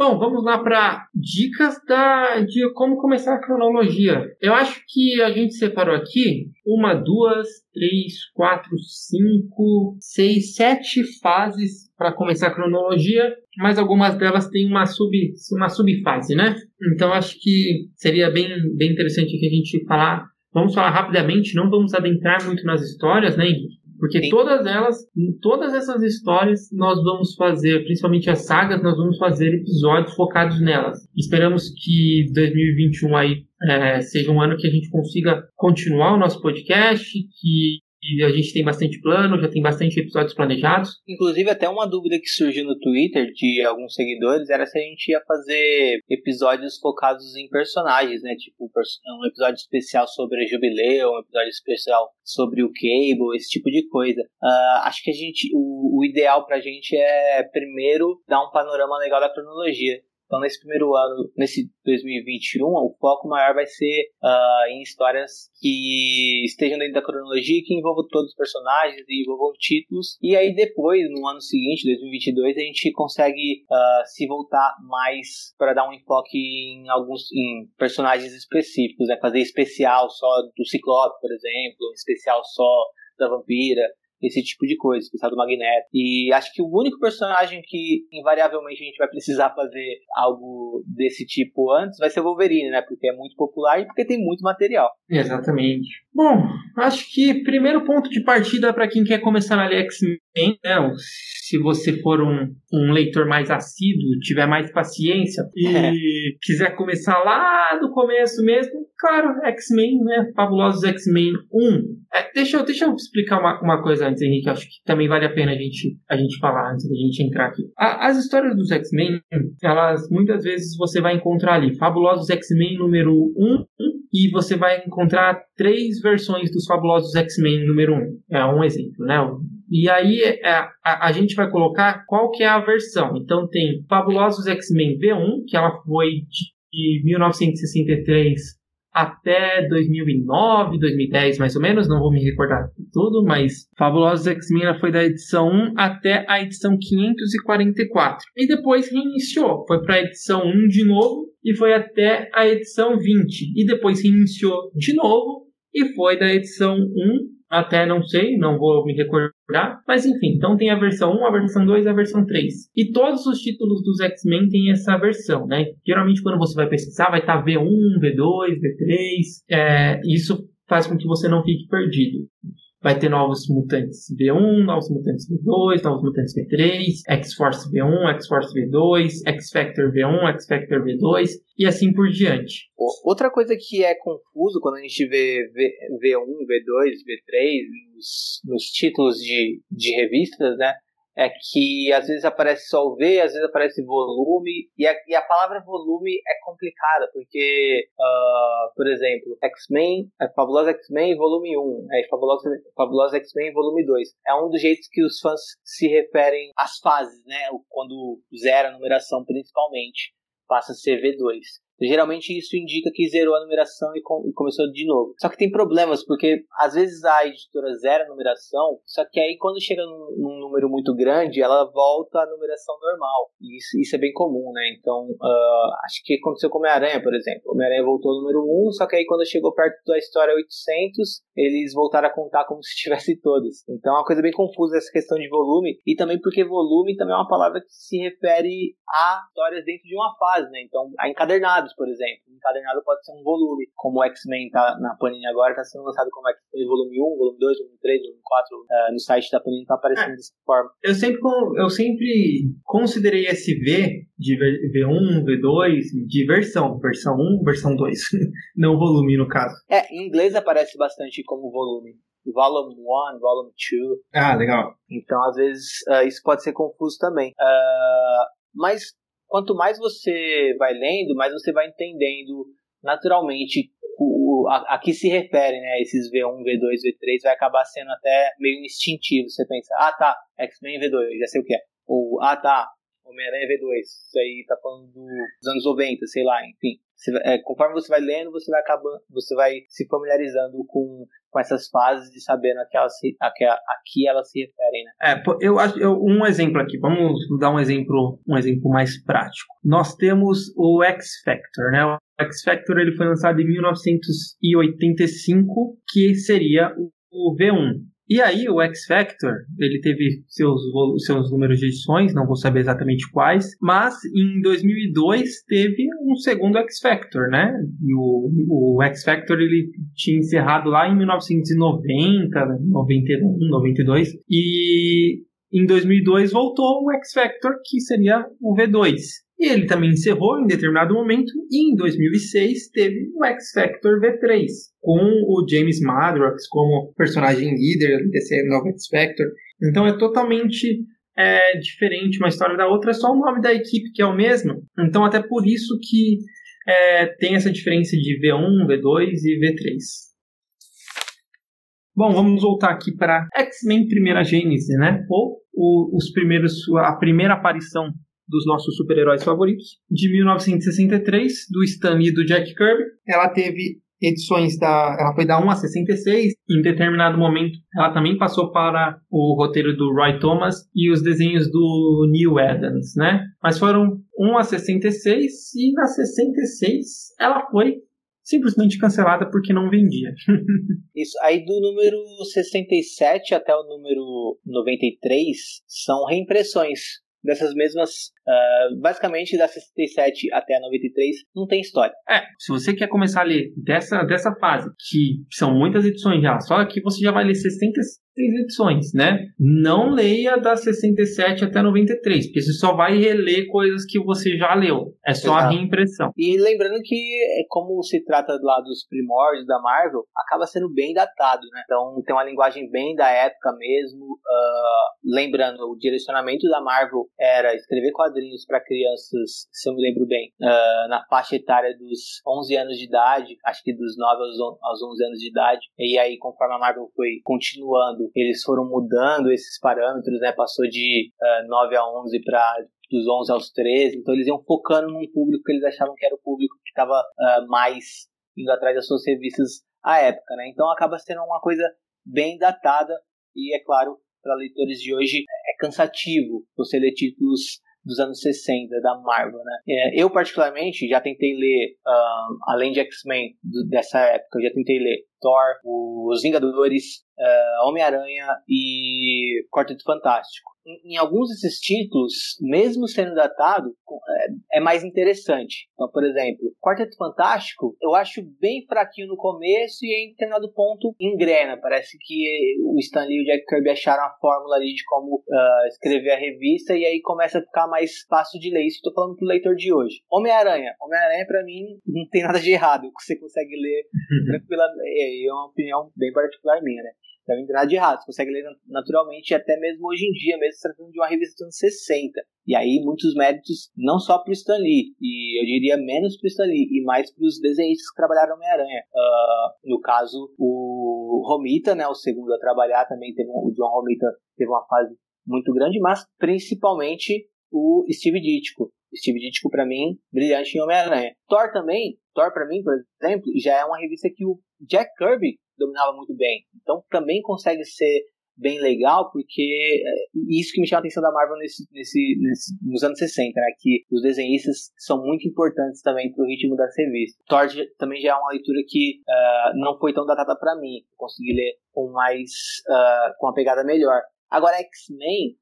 Bom, vamos lá para dicas da, de como começar a cronologia. Eu acho que a gente separou aqui uma, duas, três, quatro, cinco, seis, sete fases para começar a cronologia, mas algumas delas têm uma, sub, uma subfase, né? Então acho que seria bem, bem interessante que a gente falar. Vamos falar rapidamente, não vamos adentrar muito nas histórias, né, Henrique? Porque Sim. todas elas, em todas essas histórias, nós vamos fazer, principalmente as sagas, nós vamos fazer episódios focados nelas. Esperamos que 2021 aí é, seja um ano que a gente consiga continuar o nosso podcast, que e a gente tem bastante plano, já tem bastante episódios planejados. Inclusive, até uma dúvida que surgiu no Twitter de alguns seguidores era se a gente ia fazer episódios focados em personagens, né? Tipo, um episódio especial sobre a Jubileu, um episódio especial sobre o Cable, esse tipo de coisa. Uh, acho que a gente, o, o ideal pra gente é primeiro dar um panorama legal da cronologia. Então, nesse primeiro ano, nesse 2021, o foco maior vai ser uh, em histórias que estejam dentro da cronologia, que envolvam todos os personagens e envolvam títulos. E aí, depois, no ano seguinte, 2022, a gente consegue uh, se voltar mais para dar um enfoque em alguns em personagens específicos, né? fazer especial só do Ciclope, por exemplo, especial só da Vampira esse tipo de coisa, especial do Magneto. E acho que o único personagem que invariavelmente a gente vai precisar fazer algo desse tipo antes vai ser o Wolverine, né? Porque é muito popular e porque tem muito material. Exatamente. Bom, acho que primeiro ponto de partida para quem quer começar na Né? Se você for um, um leitor mais assíduo, tiver mais paciência e é. quiser começar lá do começo mesmo, claro, X-Men, né? Fabulosos X-Men 1. É, deixa, eu, deixa eu explicar uma, uma coisa antes, Henrique. Acho que também vale a pena a gente, a gente falar antes da gente entrar aqui. A, as histórias dos X-Men, elas muitas vezes você vai encontrar ali Fabulosos X-Men número 1 e você vai encontrar três versões dos Fabulosos X-Men número 1. É um exemplo, né? E aí é, a, a, gente vai colocar qual que é a versão. Então tem Fabulosos X-Men V1, que ela foi de 1963 até 2009, 2010 mais ou menos, não vou me recordar tudo, mas Fabulosos X-Men foi da edição 1 até a edição 544. E depois reiniciou, foi para a edição 1 de novo e foi até a edição 20. E depois reiniciou de novo e foi da edição 1 até não sei, não vou me recordar. Mas enfim, então tem a versão 1, a versão 2 e a versão 3. E todos os títulos dos X-Men têm essa versão, né? Geralmente quando você vai pesquisar, vai estar V1, V2, V3. É, isso faz com que você não fique perdido vai ter novos mutantes V1, novos mutantes V2, novos mutantes V3, X-Force V1, X-Force V2, X-Factor V1, X-Factor V2 e assim por diante. Outra coisa que é confuso quando a gente vê v, 1 V2, V3 nos, nos títulos de, de revistas, né? É que às vezes aparece só o V, às vezes aparece volume, e a, e a palavra volume é complicada, porque, uh, por exemplo, X-Men, é Fabulosa X-Men volume 1, é Fabulosa, Fabulosa X-Men volume 2. É um dos jeitos que os fãs se referem às fases, né? Quando zera a numeração principalmente, passa a ser V2. Geralmente isso indica que zerou a numeração e, com, e, começou de novo. Só que tem problemas, porque às vezes a editora zera a numeração, só que aí quando chega num, num número muito grande, ela volta à numeração normal. E isso, isso é bem comum, né? Então, uh, acho que aconteceu com Homem-Aranha, por exemplo. Homem-Aranha voltou ao número 1, só que aí quando chegou perto da história 800, eles voltaram a contar como se tivesse todas. Então é uma coisa bem confusa essa questão de volume, e também porque volume também é uma palavra que se refere a histórias dentro de uma fase, né? Então, a encadernados por exemplo. Encadernado pode ser um volume, como o X-Men tá na Panini agora, está sendo lançado como X-Men volume 1, volume 2, volume 3, volume 4, uh, no site da Panini está aparecendo é. dessa forma. Eu sempre, eu sempre considerei esse V de V1, V2, de versão, versão 1, versão 2, não volume no caso. É, em inglês aparece bastante como volume. Volume 1, Volume 2. Ah, legal. Então, às vezes, uh, isso pode ser confuso também. Uh, mas quanto mais você vai lendo, mais você vai entendendo naturalmente o, a, a, que se refere, né? Esses V1, V2, V3 vai acabar sendo até meio instintivo. Você pensa, ah tá, X-Men V2, já sei o que é. Ou, ah tá, Homem-Aranha V2, isso aí tá falando dos anos 90, sei lá, enfim. Você, é, conforme você vai lendo, você vai acabando, você vai se familiarizando com, com essas fases e sabendo a que elas se, a que, a, a que elas se referem, né? É, eu acho eu, um exemplo aqui. Vamos dar um exemplo, um exemplo mais prático. Nós temos o X Factor, né? O X Factor ele foi lançado em 1985, que seria o V1. E aí o X Factor, ele teve seus, seus números de edições, não vou saber exatamente quais, mas em 2002 teve um segundo X Factor, né? E o, o X Factor ele tinha encerrado lá em 1990, 91, 92, e em 2002 voltou um X Factor que seria o V2. E ele também encerrou em determinado momento, e em 2006 teve o X Factor V3, com o James Madrox como personagem líder desse novo X Factor. Então é totalmente é, diferente uma história da outra, é só o nome da equipe que é o mesmo. Então até por isso que é, tem essa diferença de V1, V2 e V3. Bom, vamos voltar aqui para X-Men Primeira Gênese, né? Ou o, os primeiros, a primeira aparição dos nossos super-heróis favoritos, de 1963, do Stan e do Jack Kirby. Ela teve edições da. Ela foi da 1 a 66. Em determinado momento, ela também passou para o roteiro do Roy Thomas e os desenhos do Neil Adams, né? Mas foram 1 a 66 e na 66 ela foi simplesmente cancelada porque não vendia. Isso. Aí do número 67 até o número 93 são reimpressões dessas mesmas. Uh, basicamente, da 67 até a 93, não tem história. É, se você quer começar a ler dessa, dessa fase, que são muitas edições já, só que você já vai ler 60, edições, né? Não leia da 67 até 93, porque você só vai reler coisas que você já leu. É só Exato. a reimpressão. E lembrando que, é, como se trata lá dos primórdios da Marvel, acaba sendo bem datado, né? Então tem uma linguagem bem da época mesmo. Uh, lembrando, o direcionamento da Marvel era escrever quadrinhos para crianças, se eu me lembro bem, uh, na faixa etária dos 11 anos de idade, acho que dos 9 aos 11 anos de idade. E aí, conforme a Marvel foi continuando eles foram mudando esses parâmetros, né? Passou de uh, eh, 9 a 11 para dos 11 aos 13, então eles iam focando num público que eles achavam que era o público que estava uh, eh, mais indo atrás das suas revistas à época, né? Então acaba sendo uma coisa bem datada e é claro, para leitores de hoje é cansativo você ler títulos dos anos 60 da Marvel, né? É, eu particularmente já tentei ler, uh, além de X-Men dessa época, eu já tentei ler Thor, Os Vingadores, uh, Homem-Aranha e Quarteto Fantástico. Em, em, alguns desses títulos, mesmo sendo datado, é, é, mais interessante. Então, por exemplo, Quarteto Fantástico, eu acho bem fraquinho no começo e em determinado ponto engrena. Parece que o Stan Lee e o Jack Kirby acharam a fórmula ali de como uh, escrever a revista e aí começa a ficar mais fácil de ler. Isso estou falando pro leitor de hoje. Homem-Aranha. Homem-Aranha, para mim, não tem nada de errado. Você consegue ler tranquilamente é uma opinião bem particular minha, né? Não tem nada de errado, você consegue ler naturalmente, até mesmo hoje em dia, mesmo tratando de uma revista dos anos 60. E aí, muitos méritos, não só para o Stan Lee, e eu diria menos para o Stan Lee, e mais para os desenhistas que trabalharam Homem-Aranha. Uh, no caso, o Romita, né, o segundo a trabalhar, também teve um, o John Romita teve uma fase muito grande, mas principalmente o Steve Ditko. Steve Ditko, para mim, brilhante em Homem-Aranha. Thor também, Thor para mim, por exemplo, já é uma revista que o Jack Kirby dominava muito bem. Então também consegue ser bem legal, porque é, isso que me chama a atenção da Marvel nesse, nesse, nesse, nos anos 60, né? Que os desenhistas são muito importantes também pro ritmo da revista. Thor também já é uma leitura que uh, não foi tão datada para mim. Consegui ler com mais. Uh, com uma pegada melhor. Agora, X-Men,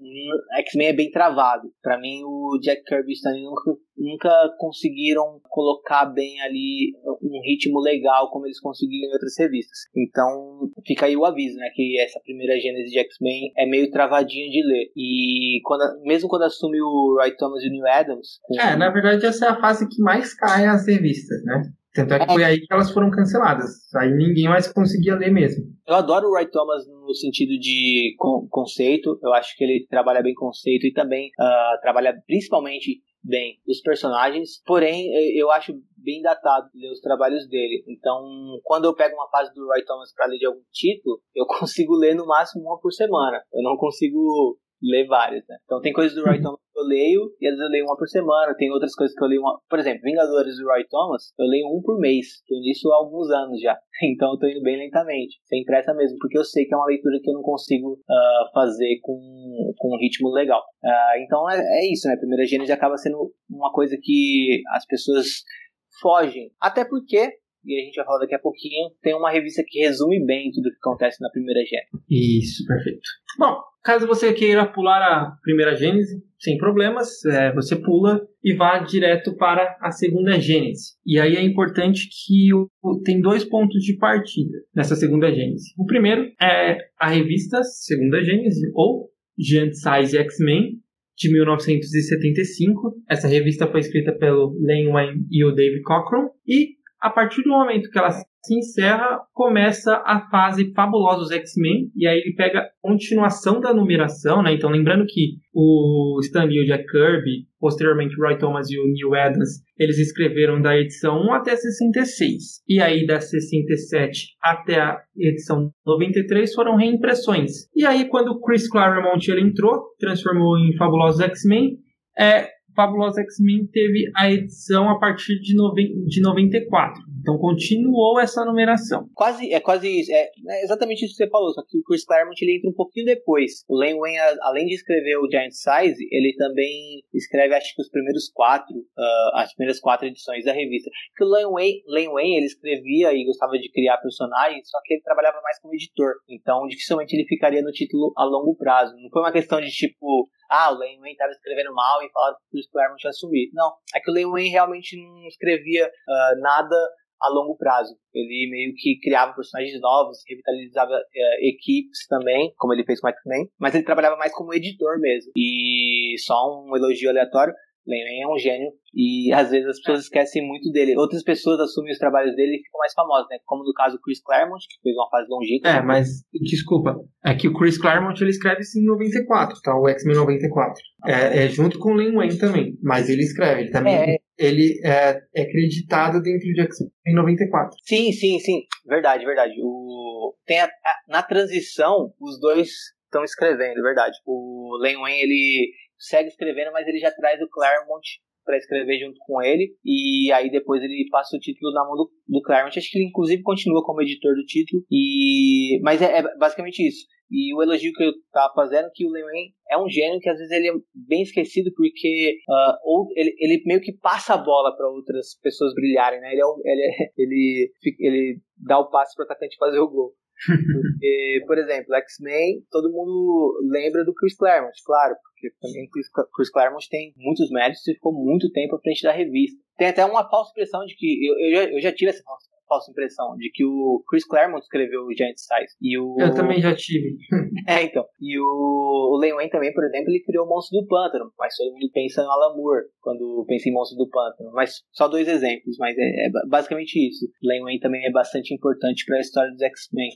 um, X-Men é bem travado. Para mim, o Jack Kirby e Stan nunca, nunca conseguiram colocar bem ali um ritmo legal como eles conseguiram em outras revistas. Então, fica aí o aviso, né? Que essa primeira gênese de X-Men é meio travadinha de ler. E quando, mesmo quando assume o Roy Thomas e o Neil Adams... É, na verdade, essa é a fase que mais cai as revistas, né? Tanto é que foi aí que elas foram canceladas. Aí ninguém mais conseguia ler mesmo. Eu adoro o Roy Thomas no sentido de conceito. Eu acho que ele trabalha bem conceito e também uh, trabalha principalmente bem os personagens. Porém, eu acho bem datado ler os trabalhos dele. Então, quando eu pego uma fase do Roy Thomas para ler de algum título, eu consigo ler no máximo uma por semana. Eu não consigo ler vários, né? Então tem coisas do Roy Thomas que eu leio, e às vezes eu leio uma por semana, tem outras coisas que eu leio uma... Por exemplo, Vingadores do Roy Thomas, eu leio um por mês. Tô nisso há alguns anos já. Então eu tô indo bem lentamente, sem pressa mesmo, porque eu sei que é uma leitura que eu não consigo uh, fazer com, com um ritmo legal. Uh, então é, é, isso, né? Primeira Gênesis acaba sendo uma coisa que as pessoas fogem. Até porque e a gente vai falar daqui a pouquinho, tem uma revista que resume bem tudo o que acontece na primeira Gênesis. Isso, perfeito. Bom, caso você queira pular a primeira Gênesis, sem problemas, é, você pula e vá direto para a segunda Gênesis. E aí é importante que o, tem dois pontos de partida nessa segunda Gênesis. O primeiro é a revista Segunda Gênesis, ou Giant Size X-Men, de 1975. Essa revista foi escrita pelo Len Wayne e o David Cockrum. E a partir do momento que ela se encerra, começa a fase fabulosa dos X-Men, e aí ele pega continuação da numeração, né? Então, lembrando que o Stan Lee e o Jack Kirby, posteriormente o Roy Thomas e o Neil Adams, eles escreveram da edição 1 até 66. E aí, da 67 até a edição 93 foram reimpressões. E aí, quando o Chris Claremont ele entrou, transformou em Fabulosos X-Men, é, Fabulosa X-Men teve a edição a partir de, de 94. Então continuou essa numeração. Quase, é quase isso. É, é, exatamente isso que você falou, só que o Chris Claremont ele entra um pouquinho depois. O Len Wayne, além de escrever o Giant Size, ele também escreve acho que os primeiros quatro, uh, as primeiras quatro edições da revista. Porque o Len Wayne, Len Wayne ele escrevia e gostava de criar personagens, só que ele trabalhava mais como editor. Então dificilmente ele ficaria no título a longo prazo. Não foi uma questão de tipo, ah, o Len Wayne estava escrevendo mal e falaram que o Chris Claremont ia assumir. Não, é que o Len Wayne realmente não escrevia uh, nada a longo prazo. Ele meio que criava personagens novos, revitalizava uh, equipes também, como ele fez com X-Men, mas ele trabalhava mais como editor mesmo. E só um elogio aleatório, Len é um gênio e às vezes as pessoas esquecem muito dele. Outras pessoas assumem os trabalhos dele e ficam mais famosas, né? Como no caso do Chris Claremont, que fez uma fase longínqua. É, mas desculpa, é que o Chris Claremont ele escreve isso em 94, tá? O X-Men 94. É, é, junto com o Len Wayne também, mas ele escreve, ele também. É. Ele é, é acreditado dentro de X-Men 94. Sim, sim, sim. Verdade, verdade. O... Tem a, a, na transição, os dois estão escrevendo, verdade. O Len Wayne, ele segue escrevendo, mas ele já traz o Claremont para escrever junto com ele, e aí depois ele passa o título na mão do, do Claremont. Acho que ele inclusive continua como editor do título, e mas é, é basicamente isso. E o elogio que eu tava fazendo é que o Lewin é um gênio que às vezes ele é bem esquecido porque uh, ou ele, ele meio que passa a bola para outras pessoas brilharem, né? Ele, é um, ele, é, ele, ele dá o passe para o atacante fazer o gol. Porque, por exemplo, X-Men, todo mundo lembra do Chris Claremont, claro, porque também Chris, Chris Claremont tem muitos méritos e ficou muito tempo à frente da revista. Tem até uma falsa impressão de que, eu, eu, já, eu já tive essa falsa, falsa impressão, de que o Chris Claremont escreveu o Giant Size. E o... Eu também já tive. é, então. E o, o Len Wayne também, por exemplo, ele criou o Monstro do Pântano, mas todo mundo pensa no Alan Moore quando pensa em Monstro do Pântano. Mas só dois exemplos, mas é, é basicamente isso. Len Wayne também é bastante importante para a história dos X-Men.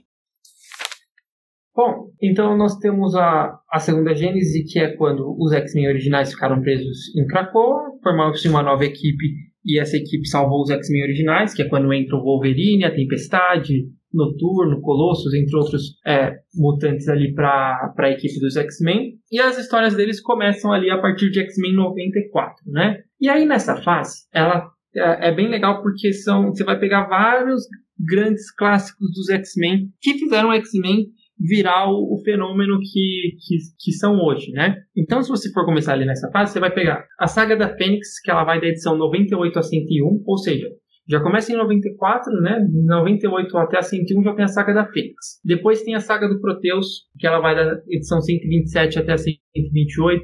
Bom, então nós temos a, a segunda gênese, que é quando os X-Men originais ficaram presos em Krakoa, formou-se uma nova equipe e essa equipe salvou os X-Men originais, que é quando entra o Wolverine, a Tempestade, Noturno, Colossus, entre outros é, mutantes ali para a equipe dos X-Men. E as histórias deles começam ali a partir de X-Men 94, né? E aí nessa fase, ela é, é bem legal porque são, você vai pegar vários grandes clássicos dos X-Men que fizeram X-Men virar o, o fenômeno que, que, que, são hoje, né? Então, se você for começar ali nessa fase, você vai pegar a saga da Fênix, que ela vai da edição 98 a 101, ou seja, já começa em 94, né? 98 até a 101 já tem a saga da Fênix. Depois tem a saga do Proteus, que ela vai da edição 127 até a 128.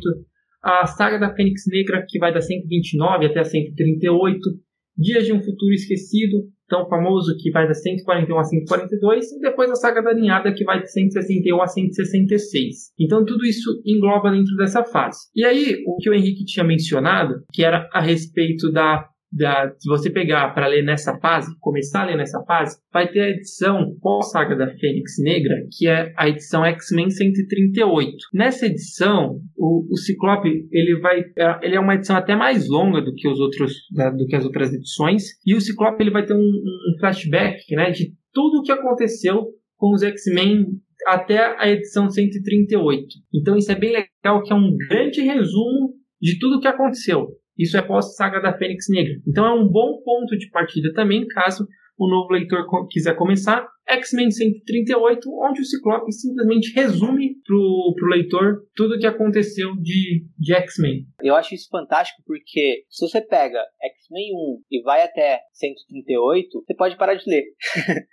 A saga da Fênix Negra, que vai da 129 até a 138. Dias de um Futuro Esquecido, tão famoso, que vai da 141 a 142, e depois a saga da Ninhada, que vai de 161 a 166. Então tudo isso engloba dentro dessa fase. E aí, o que o Henrique tinha mencionado, que era a respeito da da, se você pegar para ler nessa fase, começar a ler nessa fase, vai ter a edição pós-saga da Fênix Negra, que é a edição X-Men 138. Nessa edição, o, o Ciclope ele vai, é, ele é uma edição até mais longa do que os outros, do que as outras edições, e o Ciclope ele vai ter um, um flashback, né, de tudo o que aconteceu com os X-Men até a edição 138. Então isso é bem legal, que é um grande resumo de tudo o que aconteceu. Isso é pós-saga da Fênix Negra. Então é um bom ponto de partida também, caso o novo leitor quiser começar, X-Men 138, onde o Ciclope simplesmente resume pro, pro leitor tudo o que aconteceu de, de X-Men. Eu acho isso fantástico porque se você pega X-Men 1 e vai até 138, você pode parar de ler.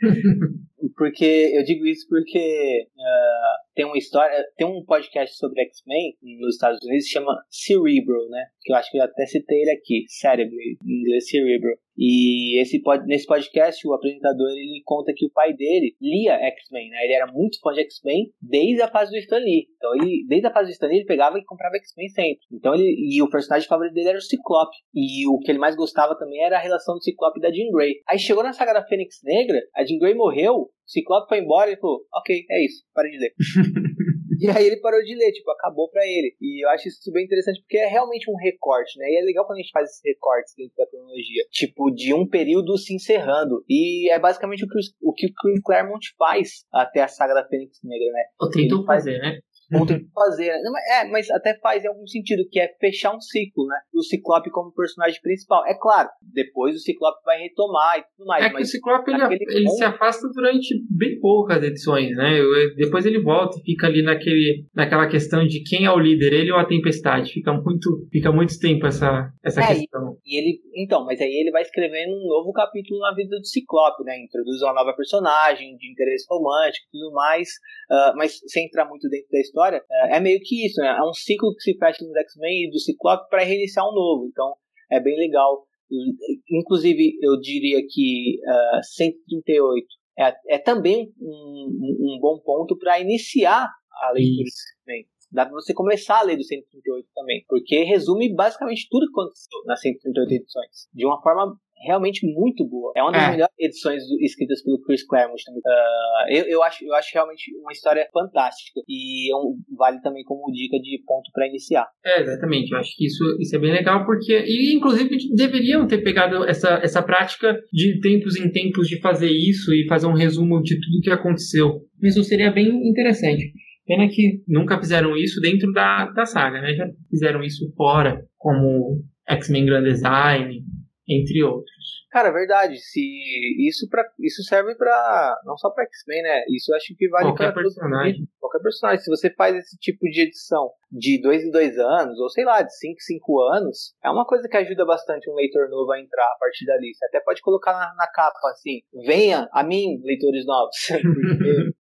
porque eu digo isso porque uh, tem uma história, tem um podcast sobre X-Men nos Estados Unidos que chama Cerebral, né? Que eu acho que eu até citei ele aqui, Cerebral, em inglês Cerebral. E esse nesse podcast o apresentador ele conta que o pai dele lia X-Men, né? Ele era muito fã de X-Men desde a fase do Stan Lee. Então ele desde a fase do Stan Lee ele pegava e comprava X-Men sempre. Então ele e o personagem favorito dele era o Ciclope. E o que ele mais gostava também era a relação do Ciclope e da Jean Grey. Aí chegou na saga da Fênix Negra, a Jean Grey morreu, o Ciclope foi embora e falou: "OK, é isso, para de ler". E aí ele parou de ler, tipo, acabou pra ele. E eu acho isso bem interessante porque é realmente um recorte, né? E é legal quando a gente faz esses recortes dentro da cronologia. Tipo, de um período se encerrando. E é basicamente o que o, que o Claremont faz até a saga da Fênix Negra, né? Ou tentou fazer, né? Ponto de fazer. É, mas até faz em algum sentido, que é fechar um ciclo, né? O Ciclope como personagem principal. É claro, depois o Ciclope vai retomar e tudo mais. É que o Ciclope ele, ele se afasta durante bem poucas edições, né? Depois ele volta e fica ali naquele, naquela questão de quem é o líder, ele ou a tempestade. Fica muito, fica muito tempo essa, essa é, questão. E, e ele, então, mas aí ele vai escrevendo um novo capítulo na vida do Ciclope, né? Introduz uma nova personagem de interesse romântico e tudo mais, uh, mas sem entrar muito dentro da história história, é, é meio que isso, né? É um ciclo que se fecha no X-Men e do Ciclope para reiniciar um novo. Então, é bem legal. Inclusive, eu diria que uh, é, 138 é, é também um, um bom ponto para iniciar a leitura do X-Men. Dá para você começar a ler do 138 também, porque resume basicamente tudo que aconteceu nas 138 edições, de uma forma realmente muito boa. É uma das é. melhores edições do, escritas pelo Chris Claremont. Uh, eu, eu, acho, eu acho realmente uma história fantástica e é um, vale também como dica de ponto para iniciar. É, exatamente. Eu acho que isso, isso é bem legal porque, e inclusive deveriam ter pegado essa, essa prática de tempos em tempos de fazer isso e fazer um resumo de tudo que aconteceu. Isso seria bem interessante. Pena que nunca fizeram isso dentro da, da saga, né? Já fizeram isso fora, como X-Men Grand Design, entre outros. Cara, verdade. Se isso para isso serve para não só para X-Men, né? Isso acho que vale para personagem. Qualquer personagem. Se você faz esse tipo de edição de dois em dois anos, ou sei lá, de cinco em cinco anos, é uma coisa que ajuda bastante um leitor novo a entrar a partir dali. Você até pode colocar na, na capa assim: venha a mim, leitores novos.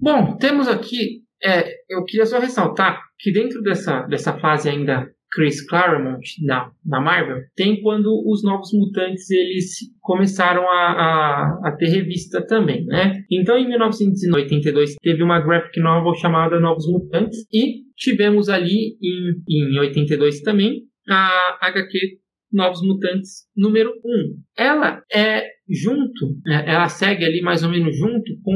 Bom, temos aqui. É, eu queria só ressaltar que dentro dessa, dessa fase ainda Chris Claremont na, na Marvel, tem quando os Novos Mutantes eles começaram a, a, a, ter revista também, né? Então, em 1982, teve uma graphic novel chamada Novos Mutantes e tivemos ali em, em 82 também a HQ Novos Mutantes número 1. Ela é junto, né? ela segue ali mais ou menos junto com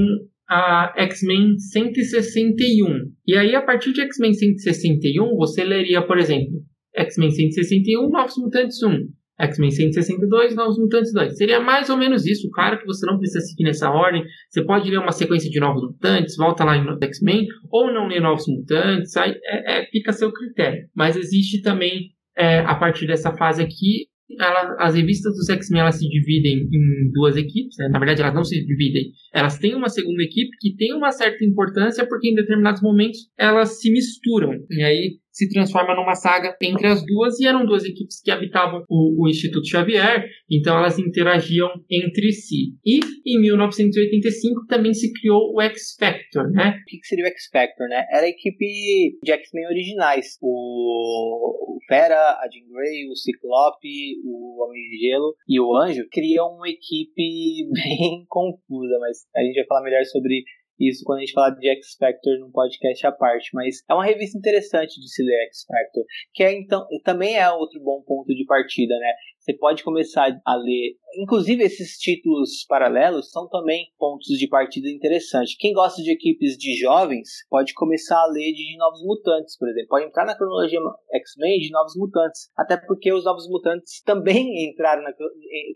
a X-Men 161. E aí, a partir de X-Men 161, você leria, por exemplo, X-Men 161, Novos Mutantes 1. X-Men 162, Novos Mutantes 2. Seria mais ou menos isso. Claro que você não precisa seguir nessa ordem. Você pode ler uma sequência de Novos Mutantes, volta lá em X-Men, ou não ler Novos Mutantes, aí é, é, fica a seu critério. Mas existe também, é, a partir dessa fase aqui, ela, as revistas dos X-Men elas se dividem em duas equipes, né? na verdade elas não se dividem, elas têm uma segunda equipe que tem uma certa importância porque em determinados momentos elas se misturam e aí se transforma numa saga entre as duas e eram duas equipes que habitavam o, o Instituto Xavier, então elas interagiam entre si. E em 1985 também se criou o X-Factor, né? O que seria o X-Factor, né? Era a equipe de X-Men originais. O Fera, a Jean Grey, o Ciclope, o Homem de Gelo e o Anjo criam uma equipe bem confusa, mas a gente vai falar melhor sobre isso quando a gente falar de X Factor num podcast à parte, mas é uma revista interessante de se ler X Factor, que é então também é outro bom ponto de partida, né? Você pode começar a ler, inclusive esses títulos paralelos são também pontos de partida interessantes. Quem gosta de equipes de jovens pode começar a ler de Novos Mutantes, por exemplo. Pode entrar na cronologia X-Men de Novos Mutantes, até porque os Novos Mutantes também entraram na,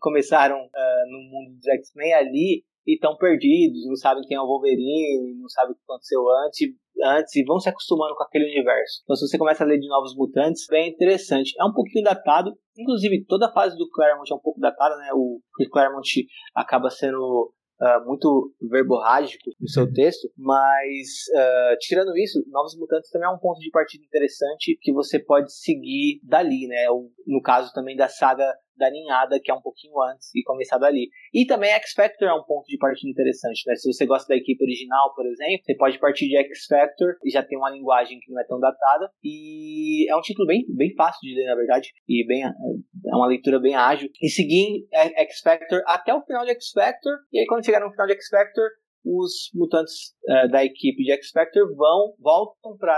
começaram uh, no mundo dos X-Men ali e estão perdidos, não sabem quem é o Wolverine, não sabem o que aconteceu antes, antes e vão se acostumando com aquele universo. Então, se você começa a ler de Novos Mutantes, é interessante. É um pouquinho datado, inclusive toda a fase do Claremont é um pouco datada, né? O Claremont acaba sendo uh, muito verborrágico no seu texto, mas uh, tirando isso, Novos Mutantes também é um ponto de partida interessante que você pode seguir dali, né? no caso também da saga da ninhada, que é um pouquinho antes, e começar dali. E também X Factor é um ponto de partida interessante, né? Se você gosta da equipe original, por exemplo, você pode partir de X Factor, e já tem uma linguagem que não é tão datada, e é um título bem, bem fácil de ler, na verdade, e bem, é uma leitura bem ágil. E seguir X Factor até o final de X Factor, e aí quando chegar no final de X Factor, os mutantes uh, da equipe de X-Factor vão, voltam para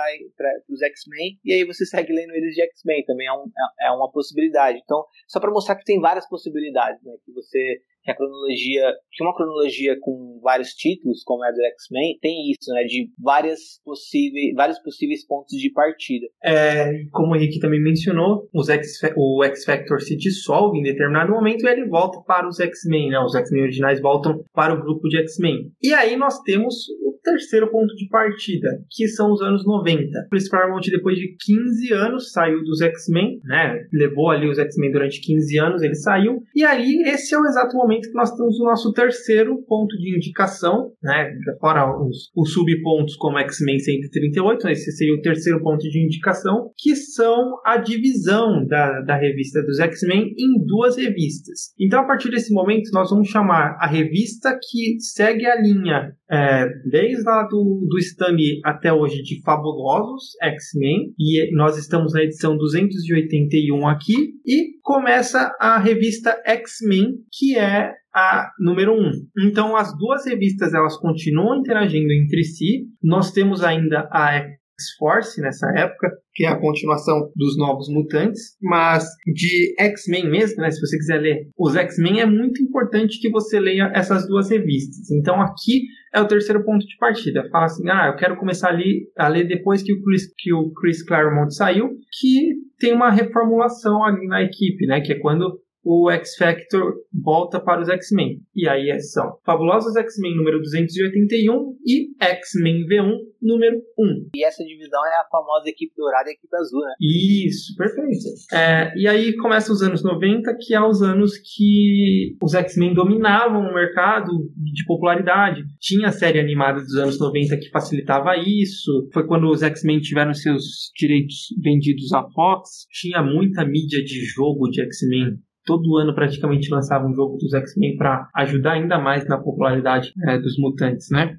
os X-Men, e aí você segue lendo eles de X-Men, também é, um, é, é uma possibilidade. Então, só para mostrar que tem várias possibilidades, né, que você que a cronologia, que uma cronologia com vários títulos, como é do X-Men, tem isso, né, de várias possíveis, vários possíveis pontos de partida. É, como o Henrique também mencionou, os X, o X-Factor se dissolve em determinado momento e ele volta para os X-Men, né, os X-Men originais voltam para o grupo de X-Men. E aí nós temos o terceiro ponto de partida, que são os anos 90. Chris Claremont, depois de 15 anos, saiu dos X-Men, né, levou ali os X-Men durante 15 anos, ele saiu, e aí esse é o exato momento momento que nós temos o nosso terceiro ponto de indicação, né? Fora os, os subpontos como X-Men 138, esse seria o terceiro ponto de indicação, que são a divisão da, da revista dos X-Men em duas revistas. Então, a partir desse momento, nós vamos chamar a revista que segue a linha é, desde lá do, do Stan até hoje de Fabulosos X-Men, e nós estamos na edição 281 aqui, e começa a revista X-Men, que é a número 1. Um. Então as duas revistas elas continuam interagindo entre si. Nós temos ainda a X-Force nessa época, que é a continuação dos Novos Mutantes, mas de X-Men mesmo, né? Se você quiser ler os X-Men, é muito importante que você leia essas duas revistas. Então aqui é o terceiro ponto de partida. Fala assim, ah, eu quero começar a ler, a ler depois que o, Chris, que o Chris Claremont saiu, que tem uma reformulação ali na equipe, né? Que é quando o X-Factor volta para os X-Men. E aí são Fabulosos X-Men número 281 e X-Men V1 número 1. E essa divisão é a famosa equipe dourada e equipe azul, né? Isso, perfeito. É, e aí começa os anos 90, que é os anos que os X-Men dominavam o mercado de popularidade. Tinha a série animada dos anos 90 que facilitava isso. Foi quando os X-Men tiveram seus direitos vendidos à Fox. Tinha muita mídia de jogo de X-Men todo ano praticamente lançava um jogo dos X-Men para ajudar ainda mais na popularidade é, dos mutantes, né?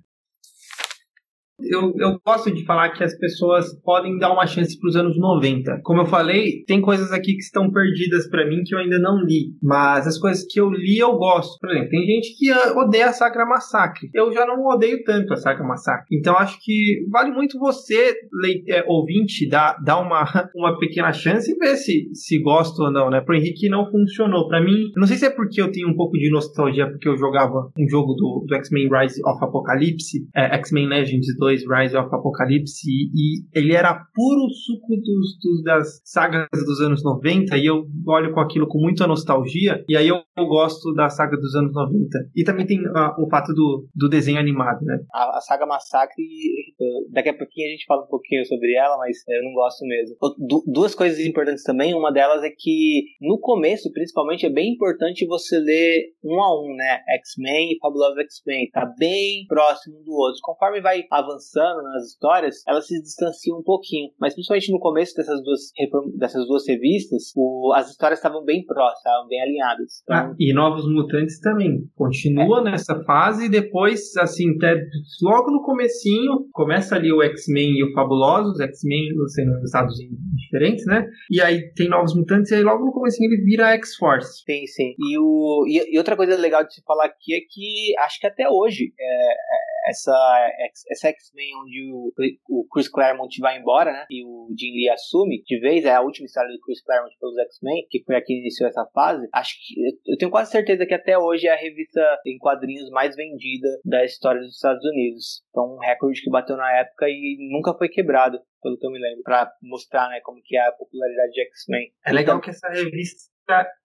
Eu, eu gosto de falar que as pessoas podem dar uma chance para os anos 90. Como eu falei, tem coisas aqui que estão perdidas para mim que eu ainda não li. Mas as coisas que eu li eu gosto. Por exemplo, tem gente que ah, odeia a Sagra Massacre. Eu já não odeio tanto a Sagra Massacre. Então acho que vale muito você, é, ouvinte, dar, dar uma, uma pequena chance e ver se, se gosta ou não, né? Pro Henrique não funcionou. Para mim, não sei se é porque eu tenho um pouco de nostalgia, porque eu jogava um jogo do, do X-Men Rise of Apocalypse, é, X-Men Legends 2 2, Rise of Apocalypse, e, e ele era puro suco dos, dos, das sagas dos anos 90, e eu olho com aquilo com muita nostalgia, e aí eu, eu gosto da saga dos anos 90. E também tem uh, o fato do, do desenho animado, né? A, a, saga Massacre, daqui a pouquinho a gente fala um pouquinho sobre ela, mas eu não gosto mesmo. Du duas coisas importantes também, uma delas é que no começo, principalmente, é bem importante você ler um a um, né? X-Men e Fabuloso X-Men, tá bem próximo do outro. Conforme vai avançando avançando nas histórias, elas se distanciam um pouquinho. Mas principalmente no começo dessas duas, dessas duas revistas, o, as histórias estavam bem próximas, estavam bem alinhadas. Então... Ah, e Novos Mutantes também. Continua é. nessa fase e depois, assim, até logo no comecinho, começa ali o X-Men e o Fabulosos, X-Men sendo estados diferentes, né? E aí tem Novos Mutantes e aí logo no comecinho ele vira X-Force. Sim, sim. E, o, e, e, outra coisa legal de se falar aqui é que acho que até hoje é, é essa, essa X-Men onde o, o Chris Claremont vai embora, né? E o Jim Lee assume de vez, é a última história do Chris Claremont pelos X-Men, que foi aqui que iniciou essa fase. Acho que eu tenho quase certeza que até hoje é a revista em quadrinhos mais vendida da história dos Estados Unidos. Então, um recorde que bateu na época e nunca foi quebrado pelo que eu me lembro, para mostrar né, como que é a popularidade de X-Men. É legal então, que essa revista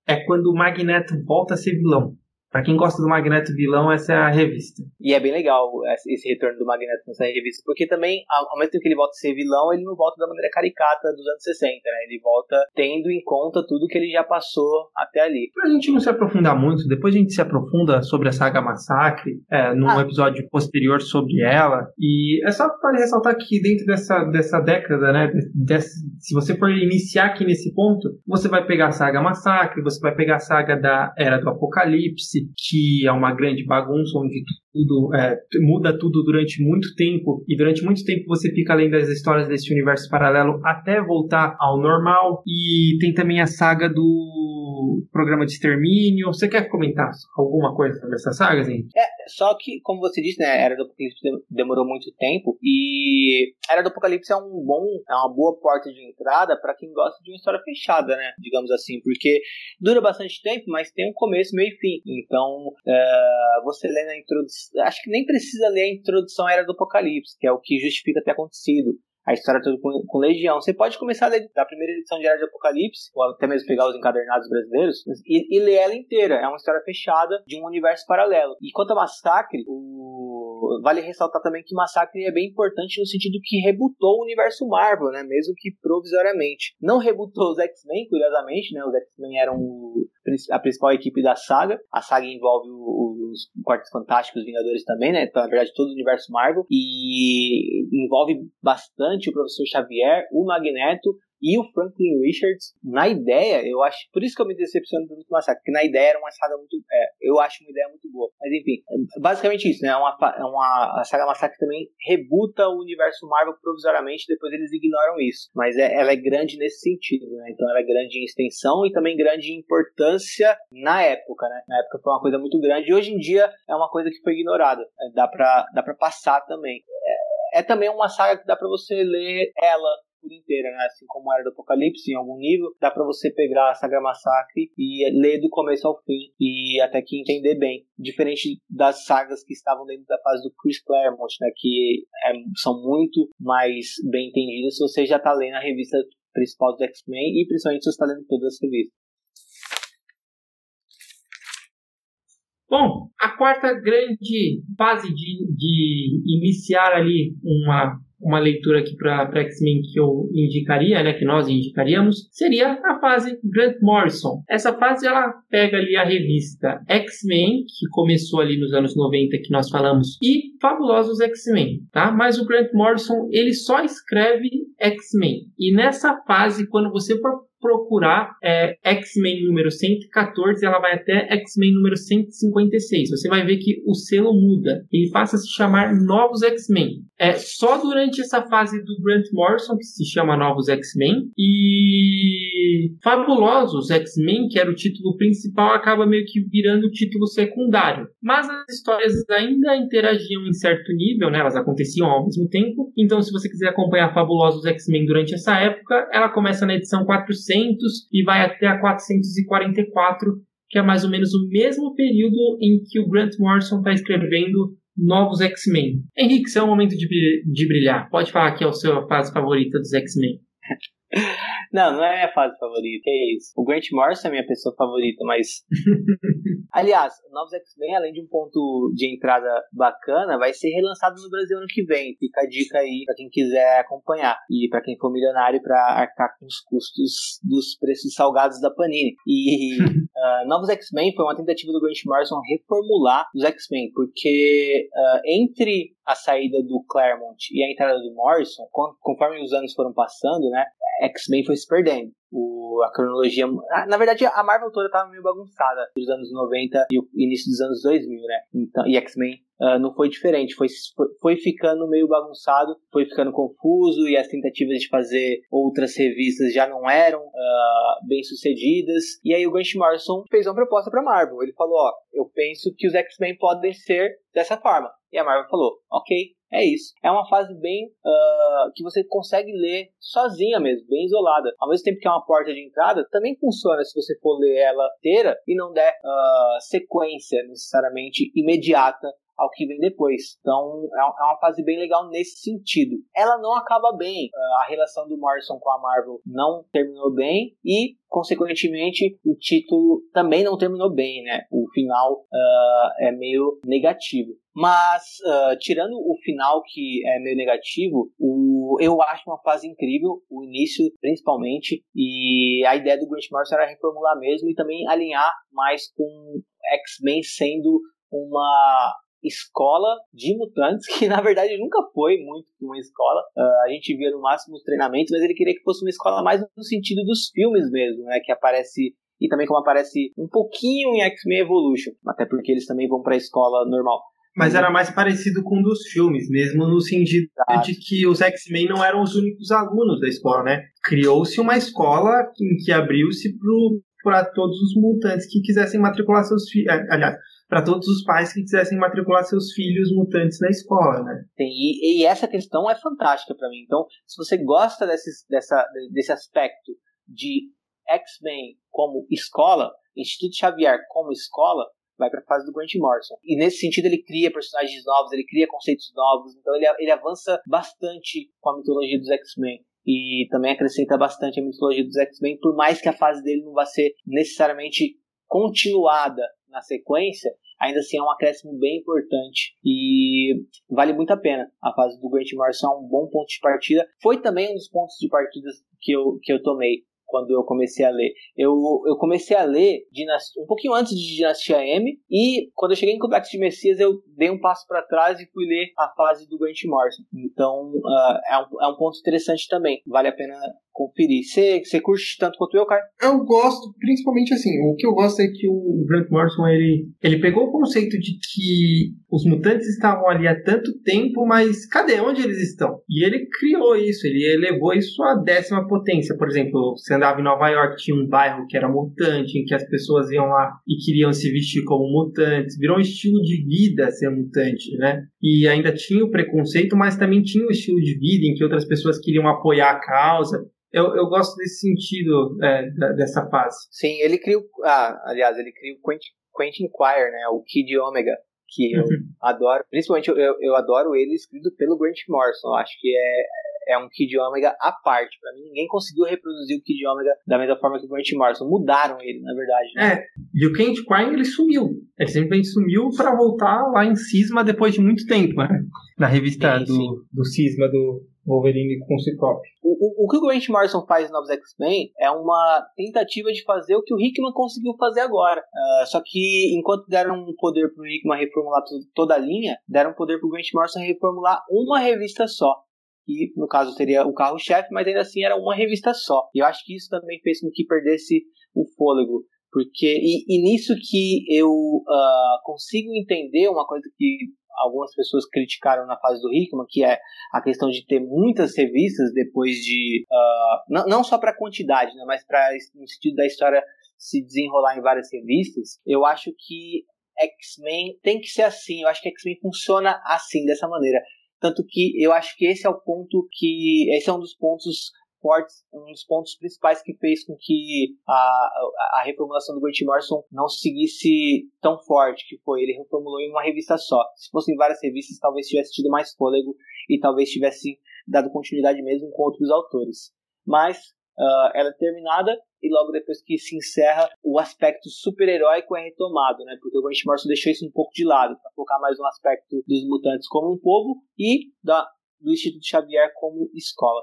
é quando o Magneto volta a ser vilão. Para quem gosta do Magneto vilão, essa é a revista. E é bem legal esse retorno do Magneto nessa revista, porque também, ao mesmo tempo que ele volta a ser vilão, ele não volta da maneira caricata dos anos 60, né? Ele volta tendo em conta tudo que ele já passou até ali. Pra gente não se aprofundar muito, depois a gente se aprofunda sobre a saga Massacre, é, num ah. episódio posterior sobre ela. E é só para ressaltar que dentro dessa, dessa década, né? Desse, se você for iniciar aqui nesse ponto, você vai pegar a saga Massacre, você vai pegar a saga da Era do Apocalipse que é uma grande bagunça onde tudo é, muda tudo durante muito tempo e durante muito tempo você fica além das histórias desse universo paralelo até voltar ao normal e tem também a saga do programa de extermínio. Você quer comentar alguma coisa sobre essa saga, gente? É, só que, como você disse, né, Era do Apocalipse demorou muito tempo e Era do Apocalipse é um bom, é uma boa porta de entrada para quem gosta de uma história fechada, né, digamos assim, porque dura bastante tempo, mas tem um começo, meio e fim. Então, é, você lê na introdução, acho que nem precisa ler a introdução à Era do Apocalipse, que é o que justifica ter acontecido a história toda com, com, Legião. Você pode começar a ler da primeira edição de Era de Apocalipse, ou até mesmo pegar os encadernados brasileiros, e, e ler ela inteira. É uma história fechada de um universo paralelo. E quanto a Massacre, o... vale ressaltar também que Massacre é bem importante no sentido que rebutou o universo Marvel, né? Mesmo que provisoriamente. Não rebutou os X-Men, curiosamente, né? Os X-Men eram o a principal equipe da saga. A saga envolve os Quartos Fantásticos, Vingadores também, né? Então, na verdade, todo o universo Marvel. E envolve bastante o Professor Xavier, o Magneto e o Franklin Richards, na ideia, eu acho. Por isso que eu me decepciono muito com o Massacre, porque na ideia era uma saga muito. É, eu acho uma ideia muito boa. Mas enfim, basicamente isso, né? É uma, é uma, a saga Massacre também rebuta o universo Marvel provisoriamente, depois eles ignoram isso. Mas é, ela é grande nesse sentido, né? Então ela é grande em extensão e também grande em importância na época, né? Na época foi uma coisa muito grande e hoje em dia é uma coisa que foi ignorada. É, dá, pra, dá pra passar também. É, é também uma saga que dá para você ler ela por inteira, né? Assim como Era do Apocalipse, em algum nível, dá para você pegar a Saga Massacre e ler do começo ao fim e até que entender bem. Diferente das sagas que estavam dentro da fase do Chris Claremont, né? Que é, são muito mais bem entendidas se você já tá lendo a revista principal do X-Men e principalmente se você está lendo todas as revistas. Bom, a quarta grande fase de, de iniciar ali uma uma leitura aqui para X-Men que eu indicaria, né, que nós indicaríamos, seria a fase Grant Morrison. Essa fase ela pega ali a revista X-Men, que começou ali nos anos 90 que nós falamos, e Fabulosos X-Men, tá? Mas o Grant Morrison, ele só escreve X-Men. E nessa fase, quando você for procurar é, X-Men número 114, ela vai até X-Men número 156. Você vai ver que o selo muda. Ele passa a se chamar Novos X-Men. É só durante essa fase do Grant Morrison que se chama Novos X-Men e Fabulosos X-Men, que era o título principal, acaba meio que virando o título secundário. Mas as histórias ainda interagiam em certo nível, né? Elas aconteciam ao mesmo tempo. Então, se você quiser acompanhar Fabulosos X-Men durante essa época, ela começa na edição 400 400 e vai até a 444, que é mais ou menos o mesmo período em que o Grant Morrison está escrevendo novos X-Men. Henrique, seu é o momento de, de brilhar. Pode falar que é a sua fase favorita dos X-Men. Não, não é minha fase favorita, é isso. O Grant Morrison é minha pessoa favorita, mas. Aliás, Novos X-Men, além de um ponto de entrada bacana, vai ser relançado no Brasil ano que vem. Fica a dica aí pra quem quiser acompanhar. E para quem for milionário para arcar com os custos dos preços salgados da Panini. E uh, Novos X-Men foi uma tentativa do Grant Morrison reformular os X-Men, porque uh, entre a saída do Claremont e a entrada do Morrison, conforme os anos foram passando, né, X-Men foi se perdendo. O, a cronologia. Na verdade, a Marvel toda tava meio bagunçada dos anos 90 e o início dos anos 2000, né? Então, e X-Men uh, não foi diferente. Foi, foi, ficando meio bagunçado, foi ficando confuso e as tentativas de fazer outras revistas já não eram uh, bem sucedidas. E aí o Grant Morrison fez uma proposta pra Marvel. Ele falou: Ó, eu penso que os X-Men podem ser dessa forma. E a Marvel falou: Ok, é isso. É uma fase bem uh, que você consegue ler sozinha mesmo, bem isolada. Ao mesmo tempo que é uma porta de entrada, também funciona se você for ler ela inteira e não der uh, sequência necessariamente imediata ao que vem depois. Então é, é uma fase bem legal nesse sentido. Ela não acaba bem, a relação do Morrison com a Marvel não terminou bem e consequentemente o título também não terminou bem, né? O final uh, é meio negativo. Mas, uh, tirando o final que é meio negativo, o, eu acho uma fase incrível, o início principalmente, e a ideia do Grant Morrison era reformular mesmo e também alinhar mais com X-Men sendo uma escola de mutantes, que na verdade nunca foi muito uma escola. Uh, a gente via no máximo os treinamentos, mas ele queria que fosse uma escola mais no sentido dos filmes mesmo, né? Que aparece e também como aparece um pouquinho em X-Men Evolution, até porque eles também vão para a escola normal. Mas era mais parecido com um dos filmes, mesmo no sentido de que os X-Men não eram os únicos alunos da escola, né? Criou-se uma escola em que abriu-se para todos os mutantes que quisessem matricular seus filhos. Eh, aliás, para todos os pais que quisessem matricular seus filhos mutantes na escola, né? Sim, e, e essa questão é fantástica para mim. Então, se você gosta desse, dessa, desse aspecto de X-Men como escola, Instituto Xavier como escola, vai para a fase do Grant Morrison. E nesse sentido ele cria personagens novos, ele cria conceitos novos, então ele, ele avança bastante com a mitologia dos X-Men e também acrescenta bastante a mitologia dos X-Men, por mais que a fase dele não vá ser necessariamente continuada na sequência, ainda assim é um acréscimo bem importante e vale muito a pena. A fase do Grant Morrison é um bom ponto de partida. Foi também um dos pontos de partida que eu, que eu tomei quando eu comecei a ler. Eu, eu comecei a ler um pouquinho antes de Dinastia M, e quando eu cheguei em Complexo de Messias, eu dei um passo para trás e fui ler a fase do Grant Morrison. Então, uh, é, um, é um ponto interessante também. Vale a pena conferir. Você, curte tanto quanto eu, Caio? Eu gosto, principalmente assim, o que eu gosto é que o Grant Morrison, ele, ele pegou o conceito de que os mutantes estavam ali há tanto tempo, mas cadê? Onde eles estão? E ele criou isso, ele elevou isso à décima potência. Por exemplo, você andava em Nova York, tinha um bairro que era mutante, em que as pessoas iam lá e queriam se vestir como mutantes. Virou um estilo de vida ser mutante, né? E ainda tinha o preconceito, mas também tinha o estilo de vida em que outras pessoas queriam apoiar a causa. Eu, eu gosto desse sentido é, dessa fase. Sim, ele criou. Ah, aliás, ele criou o Quentin, Quentin Quire, né? O Kid Omega, que eu uhum. adoro. Principalmente eu, eu, eu, adoro ele escrito pelo Grant Morrison. Eu acho que é, é um Kid Omega à parte. Para mim, ninguém conseguiu reproduzir o Kid Omega da mesma forma que o Grant Morrison. Mudaram ele, na verdade. Né? É, e o Kent Quine, ele sumiu. Ele simplesmente sumiu para voltar lá em Cisma depois de muito tempo, né? Na revista sim, do, sim. do Cisma do Wolverine com o Ciclope. O, o, o que o Grant Morrison faz em Novos X-Men é uma tentativa de fazer o que o Hickman conseguiu fazer agora. Uh, só que enquanto deram um poder pro Hickman reformular toda a linha, deram poder pro Grant Morrison reformular uma revista só que no caso seria o carro-chefe, mas ainda assim era uma revista só. E eu acho que isso também fez com que perdesse o fôlego. Porque, e, e nisso que eu uh, consigo entender uma coisa que algumas pessoas criticaram na fase do Hickman, que é a questão de ter muitas revistas depois de. Uh, não, não só para quantidade, né, mas para no sentido da história se desenrolar em várias revistas. Eu acho que X-Men tem que ser assim. Eu acho que X-Men funciona assim, dessa maneira. Tanto que eu acho que esse é o ponto que. Esse é um dos pontos fortes, um dos pontos principais que fez com que a, a, a, reformulação do Grant Morrison não seguisse tão forte, que foi ele reformulou em uma revista só. Se fossem várias revistas, talvez tivesse tido mais fôlego e talvez tivesse dado continuidade mesmo com outros autores. Mas uh, ela é terminada e logo depois que se encerra, o aspecto super-heróico é retomado, né? Porque o Grant Morrison deixou isso um pouco de lado, para focar mais no aspecto dos mutantes como um povo e da, do Instituto Xavier como escola.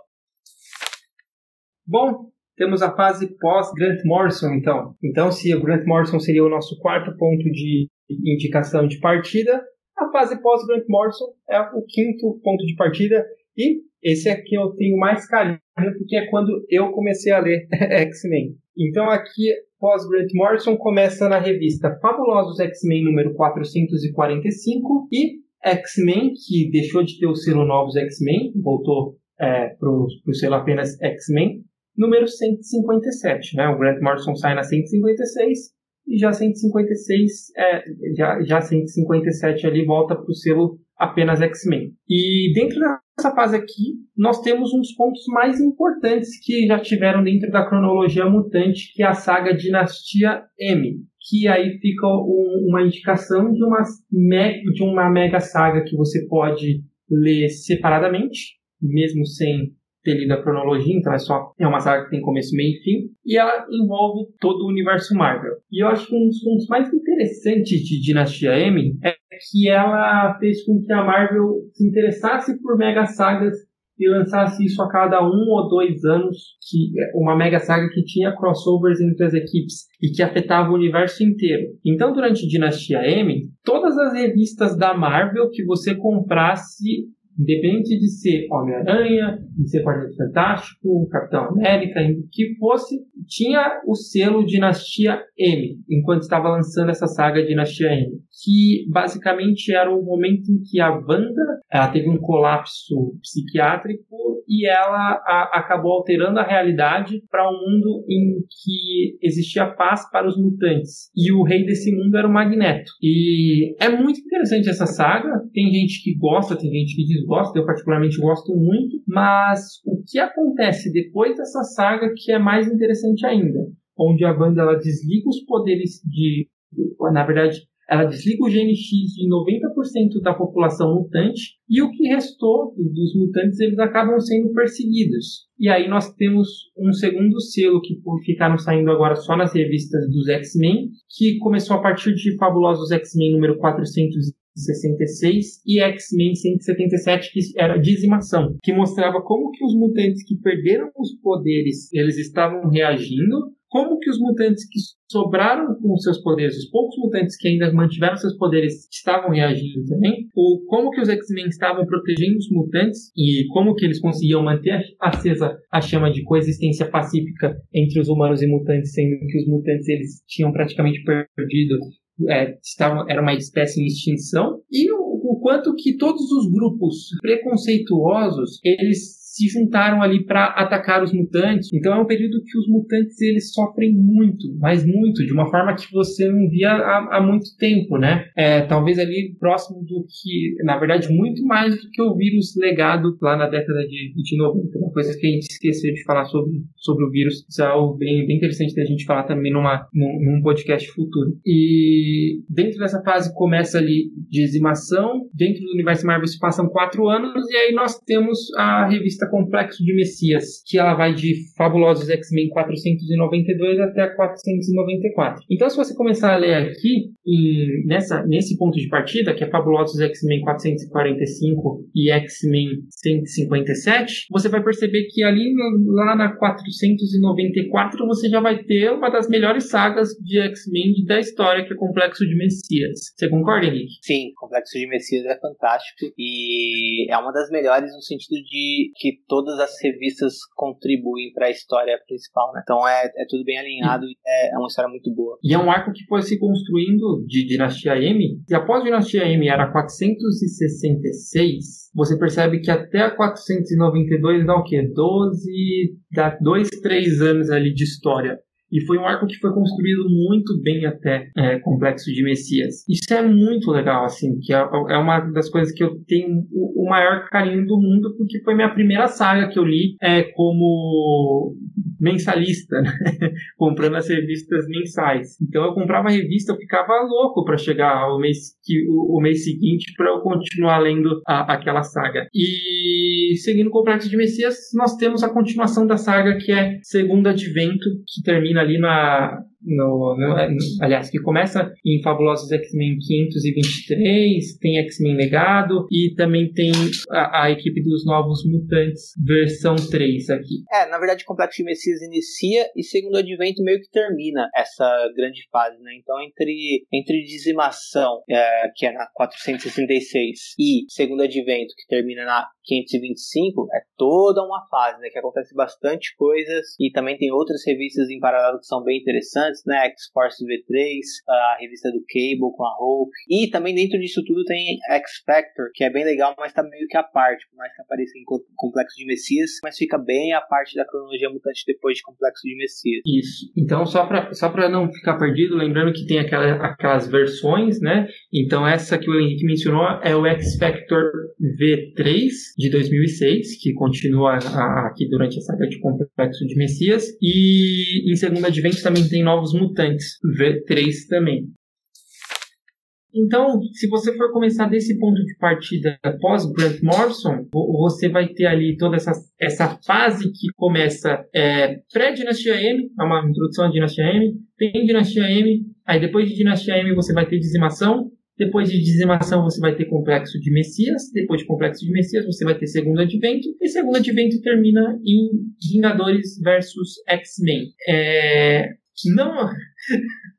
Bom, temos a fase pós-Grant Morrison, então. Então, se o Grant Morrison seria o nosso quarto ponto de indicação de partida, a fase pós-Grant Morrison é o quinto ponto de partida e esse aqui eu tenho mais carinho porque é quando eu comecei a ler X-Men. Então aqui, pós Grant Morrison, começa na revista Fabulosos X-Men número 445 e X-Men, que deixou de ter o selo Novos X-Men, voltou é, para o selo apenas X-Men, número 157. Né? O Grant Morrison sai na 156 e já 156, é, já, já 157 ali volta para o selo apenas X-Men. E dentro dessa fase aqui, nós temos dos pontos mais importantes que já tiveram dentro da cronologia mutante, que é a saga Dinastia M, que aí fica um, uma indicação de uma, de uma mega saga que você pode ler separadamente, mesmo sem ter lido a cronologia, então é só é uma saga que tem começo, meio e fim, e ela envolve todo o universo Marvel. E eu acho que um dos pontos mais interessantes de Dinastia M é que ela fez com que a Marvel se interessasse por mega sagas e lançasse isso a cada um ou dois anos, que uma mega saga que tinha crossovers entre as equipes e que afetava o universo inteiro. Então, durante Dinastia M, todas as revistas da Marvel que você comprasse Independente de ser Homem-Aranha, de ser Quarteto Fantástico, Capitão América, que fosse, tinha o selo Dinastia M, enquanto estava lançando essa saga Dinastia M, que basicamente era o momento em que a Wanda ela teve um colapso psiquiátrico e ela a, acabou alterando a realidade para um mundo em que existia paz para os mutantes. E o rei desse mundo era o Magneto. E é muito interessante essa saga. Tem gente que gosta, tem gente que desgosta. Eu, particularmente, gosto muito. Mas o que acontece depois dessa saga que é mais interessante ainda? Onde a Wanda ela desliga os poderes de. Na verdade, ela desliga o gene X de 90% da população mutante e o que restou dos mutantes eles acabam sendo perseguidos. E aí nós temos um segundo selo que ficaram saindo agora só nas revistas dos X-Men, que começou a partir de Fabulosos X-Men número 466 e X-Men 177, que era dizimação, que mostrava como que os mutantes que perderam os poderes, eles estavam reagindo como que os mutantes que sobraram com seus poderes, os poucos mutantes que ainda mantiveram seus poderes estavam reagindo também, ou como que os X-Men estavam protegendo os mutantes e como que eles conseguiam manter acesa a chama de coexistência pacífica entre os humanos e mutantes, sendo que os mutantes eles tinham praticamente perdido é, estavam, era uma espécie em extinção, e o, o, quanto que todos os grupos preconceituosos eles se juntaram ali para atacar os mutantes. Então é um período que os mutantes eles sofrem muito, mas muito, de uma forma que você não via há, há muito tempo, né? É, talvez ali próximo do que, na verdade, muito mais do que o vírus legado lá na década de, de 90. Uma coisa que a gente esqueceu de falar sobre, sobre o vírus. Isso é algo bem, bem interessante da gente falar também numa, num, num podcast futuro. E dentro dessa fase começa ali dizimação. Dentro do universo Marvel se passam quatro anos e aí nós temos a revista Complexo de Messias, que ela vai de Fabulosos X-Men 492 até 494. Então, se você começar a ler aqui, em, nessa, nesse ponto de partida, que é Fabulosos X-Men 445 e X-Men 157, você vai perceber que ali lá na 494 você já vai ter uma das melhores sagas de X-Men da história, que é Complexo de Messias. Você concorda, Henrique? Sim, Complexo de Messias é fantástico e é uma das melhores no sentido de que todas as revistas contribuem para a história principal, né? Então é, é tudo bem alinhado e é, é, uma história muito boa. E é um arco que foi se construindo de Dinastia M, e após Dinastia M era 466, você percebe que até a 492 dá o quê? 12, dá 2, 3 anos ali de história. E foi um arco que foi construído muito bem até é, Complexo de Messias. Isso é muito legal, assim, que é, é uma das coisas que eu tenho o, o, maior carinho do mundo, porque foi minha primeira saga que eu li é, como mensalista, né? comprando as revistas mensais. Então eu comprava a revista, eu ficava louco para chegar ao mês, que, o, o mês seguinte para eu continuar lendo a, aquela saga. E seguindo o Complexo de Messias, nós temos a continuação da saga que é Segundo Advento, que termina ali na no, no, é, aliás, que começa em Fabulosos X-Men 523, tem X-Men Legado e também tem a, a, equipe dos Novos Mutantes versão 3 aqui. É, na verdade, Complexo de Messias inicia e Segundo Advento meio que termina essa grande fase, né? Então, entre, entre Dizimação, é, que é na 466, e Segundo Advento, que termina na 525, é toda uma fase, né? Que acontece bastante coisas e também tem outras revistas em paralelo que são bem interessantes interessantes, né? X-Force V3, a revista do Cable com a Hope. E também dentro disso tudo tem X-Factor, que é bem legal, mas tá meio que a parte, por mais que apareça em Complexo de Messias, mas fica bem a parte da cronologia mutante depois de Complexo de Messias. Isso. Então, só pra, só pra não ficar perdido, lembrando que tem aquela, aquelas versões, né? Então, essa que o Henrique mencionou é o X-Factor V3 de 2006, que continua aqui durante a saga de Complexo de Messias. E em segundo advento também tem novos Novos Mutantes V3 também. Então, se você for começar desse ponto de partida pós Grant Morrison, você vai ter ali toda essa, essa fase que começa é, pré-Dinastia M, é uma introdução à Dinastia M, tem Dinastia M, aí depois de Dinastia M você vai ter dizimação, depois de dizimação você vai ter complexo de Messias, depois de complexo de Messias você vai ter segundo advento, e segundo advento termina em Vingadores versus X-Men. É... Não...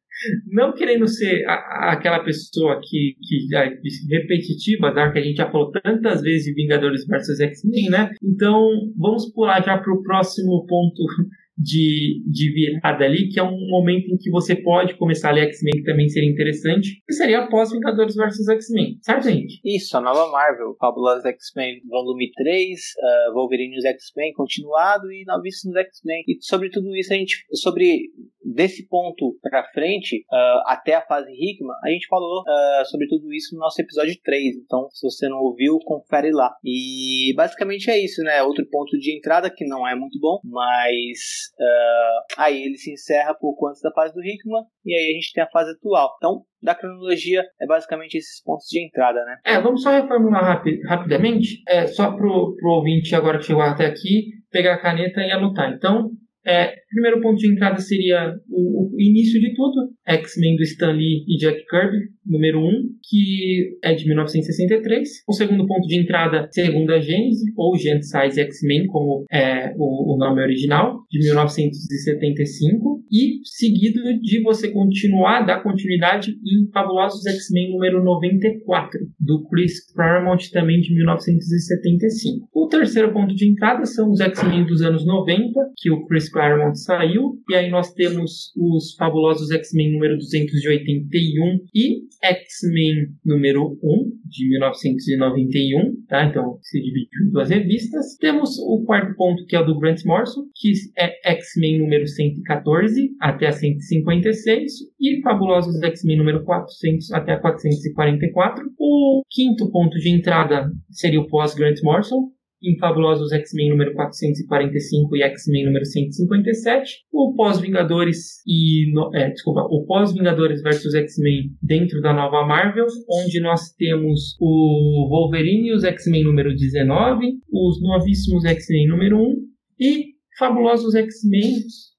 não querendo ser a, aquela pessoa que, que é repetitiva, já que a gente já falou tantas vezes de Vingadores versus X-Men, né? Então vamos pular já para o próximo ponto de, de virada ali, que é um momento em que você pode começar a ler X-Men, que também seria interessante, que seria após Vingadores vs X-Men, certo, gente? Isso, a nova Marvel, Fabulous X-Men volume 3, uh, Wolverine os X-Men continuado e Novíssimos X-Men. E sobre tudo isso, a gente, sobre desse ponto para frente, uh, até a fase Hickman, a gente falou uh, sobre tudo isso no nosso episódio 3. Então, se você não ouviu, confere lá. E basicamente é isso, né? Outro ponto de entrada que não é muito bom, mas Uh, aí ele se encerra pouco antes da fase do Hickman, e aí a gente tem a fase atual. Então, da cronologia, é basicamente esses pontos de entrada, né? É, vamos só reformular rapi rapidamente, é, só pro, pro ouvinte agora que chegou até aqui, pegar a caneta e anotar. Então, é, primeiro ponto de entrada seria o, o início de tudo, X-Men do Stan Lee e Jack Kirby, número 1, que é de 1963. O segundo ponto de entrada, segunda Gênese, ou Size X-Men, como é o, o, nome original, de 1975. E seguido de você continuar, dar continuidade em Fabulosos X-Men número 94, do Chris Claremont, também de 1975. O terceiro ponto de entrada são os X-Men dos anos 90, que o Chris Claremont saiu. E aí nós temos os Fabulosos X-Men número 281 e X-Men número 1, de 1991, tá? Então se dividiu em duas revistas. Temos o quarto ponto, que é o do Grant Morrison, que é X-Men número 114 até a 156, e Fabulosos X-Men número 400 até a 444. O quinto ponto de entrada seria o pós-Grant Morrison, em Fabulosos X-Men número 445 e X-Men número 157, o Pós-Vingadores e é, desculpa, o Pós-Vingadores versus X-Men dentro da nova Marvel, onde nós temos o Wolverine e os X-Men número 19, os novíssimos X-Men número 1 e Fabulosos X-Men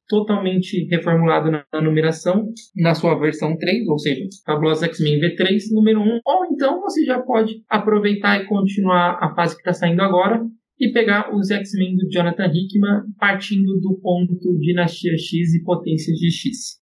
totalmente reformulado na, numeração, na sua versão 3, ou seja, Fabulosa X-Men V3, número 1. Ou então você já pode aproveitar e continuar a fase que está saindo agora e pegar os X-Men do Jonathan Hickman partindo do ponto Dinastia X e Potências de X.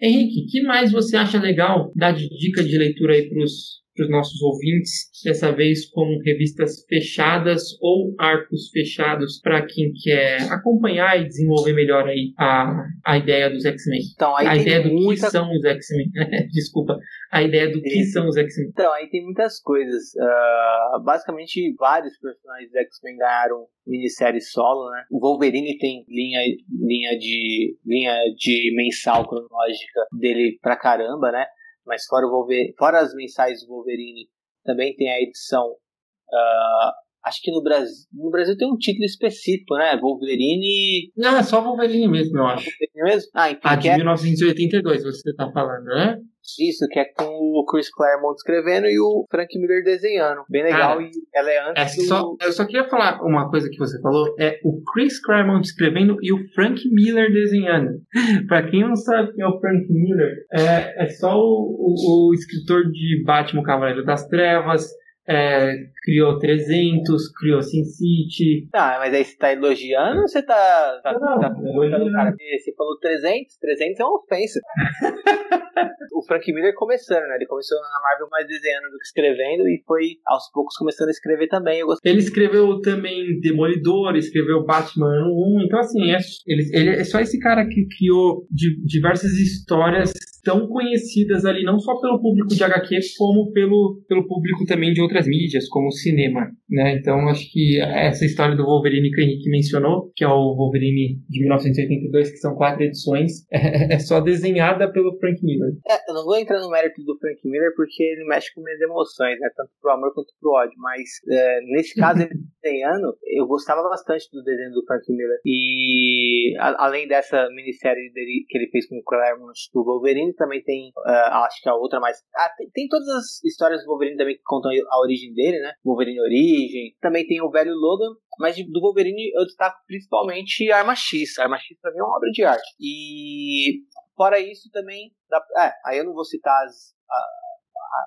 Henrique, que mais você acha legal dar de dica de leitura aí para os para os nossos ouvintes, dessa vez com revistas fechadas ou arcos fechados para quem quer acompanhar e desenvolver melhor aí a, a ideia dos X-Men. Então, a ideia do muita... que são os X-Men. Desculpa, a ideia do que são os X-Men. Então, aí tem muitas coisas. Uh, basicamente, vários personagens dos X-Men ganharam minissérie solo, né? O Wolverine tem linha, linha, de, linha de mensal cronológica dele pra caramba, né? Mas fora, o Wolverine, fora as mensais do Wolverine, também tem a edição. Uh, acho que no Brasil, no Brasil tem um título específico, né? Wolverine. Não, é só Wolverine mesmo, eu acho. Wolverine mesmo? Ah, então. A de é... 1982, você tá falando, né? Isso, que é com o Chris Claremont escrevendo e o Frank Miller desenhando. Bem legal, e ela é antes é do... Só, eu só queria falar uma coisa que você falou, é o Chris Claremont escrevendo e o Frank Miller desenhando. pra quem não sabe quem é o Frank Miller, é, é só o, o, o escritor de Batman Cavaleiro das Trevas, é, criou 300, criou Sin City. Tá, mas aí você tá elogiando ou você tá. tá, não, tá elogiando. Cara, você falou 300, 300 é uma ofensa. o Frank Miller começando, né? Ele começou na Marvel mais desenhando do que escrevendo e foi aos poucos começando a escrever também. Ele escreveu também Demolidor, escreveu Batman 1, então assim, é, ele, ele é só esse cara que criou diversas histórias tão conhecidas ali, não só pelo público de HQ, como pelo, pelo público também de outras mídias, como o cinema. Né? Então, acho que essa história do Wolverine que Henrique mencionou, que é o Wolverine de 1982, que são quatro edições, é, é só desenhada pelo Frank Miller. É, eu não vou entrar no mérito do Frank Miller porque ele mexe com minhas emoções, né? tanto pro amor quanto pro ódio, mas é, nesse caso, ele desenhando, eu gostava bastante do desenho do Frank Miller. E a, além dessa minissérie dele, que ele fez com o Claremont do Wolverine, também tem, uh, acho que a outra mais. Ah, tem, tem, todas as histórias do Wolverine também que contam a origem dele, né? Wolverine Origem. Também tem o velho Logan, mas do Wolverine eu destaco principalmente Arma X. Arma X pra mim é uma obra de arte. E fora isso também. Dá, é, aí eu não vou citar as, a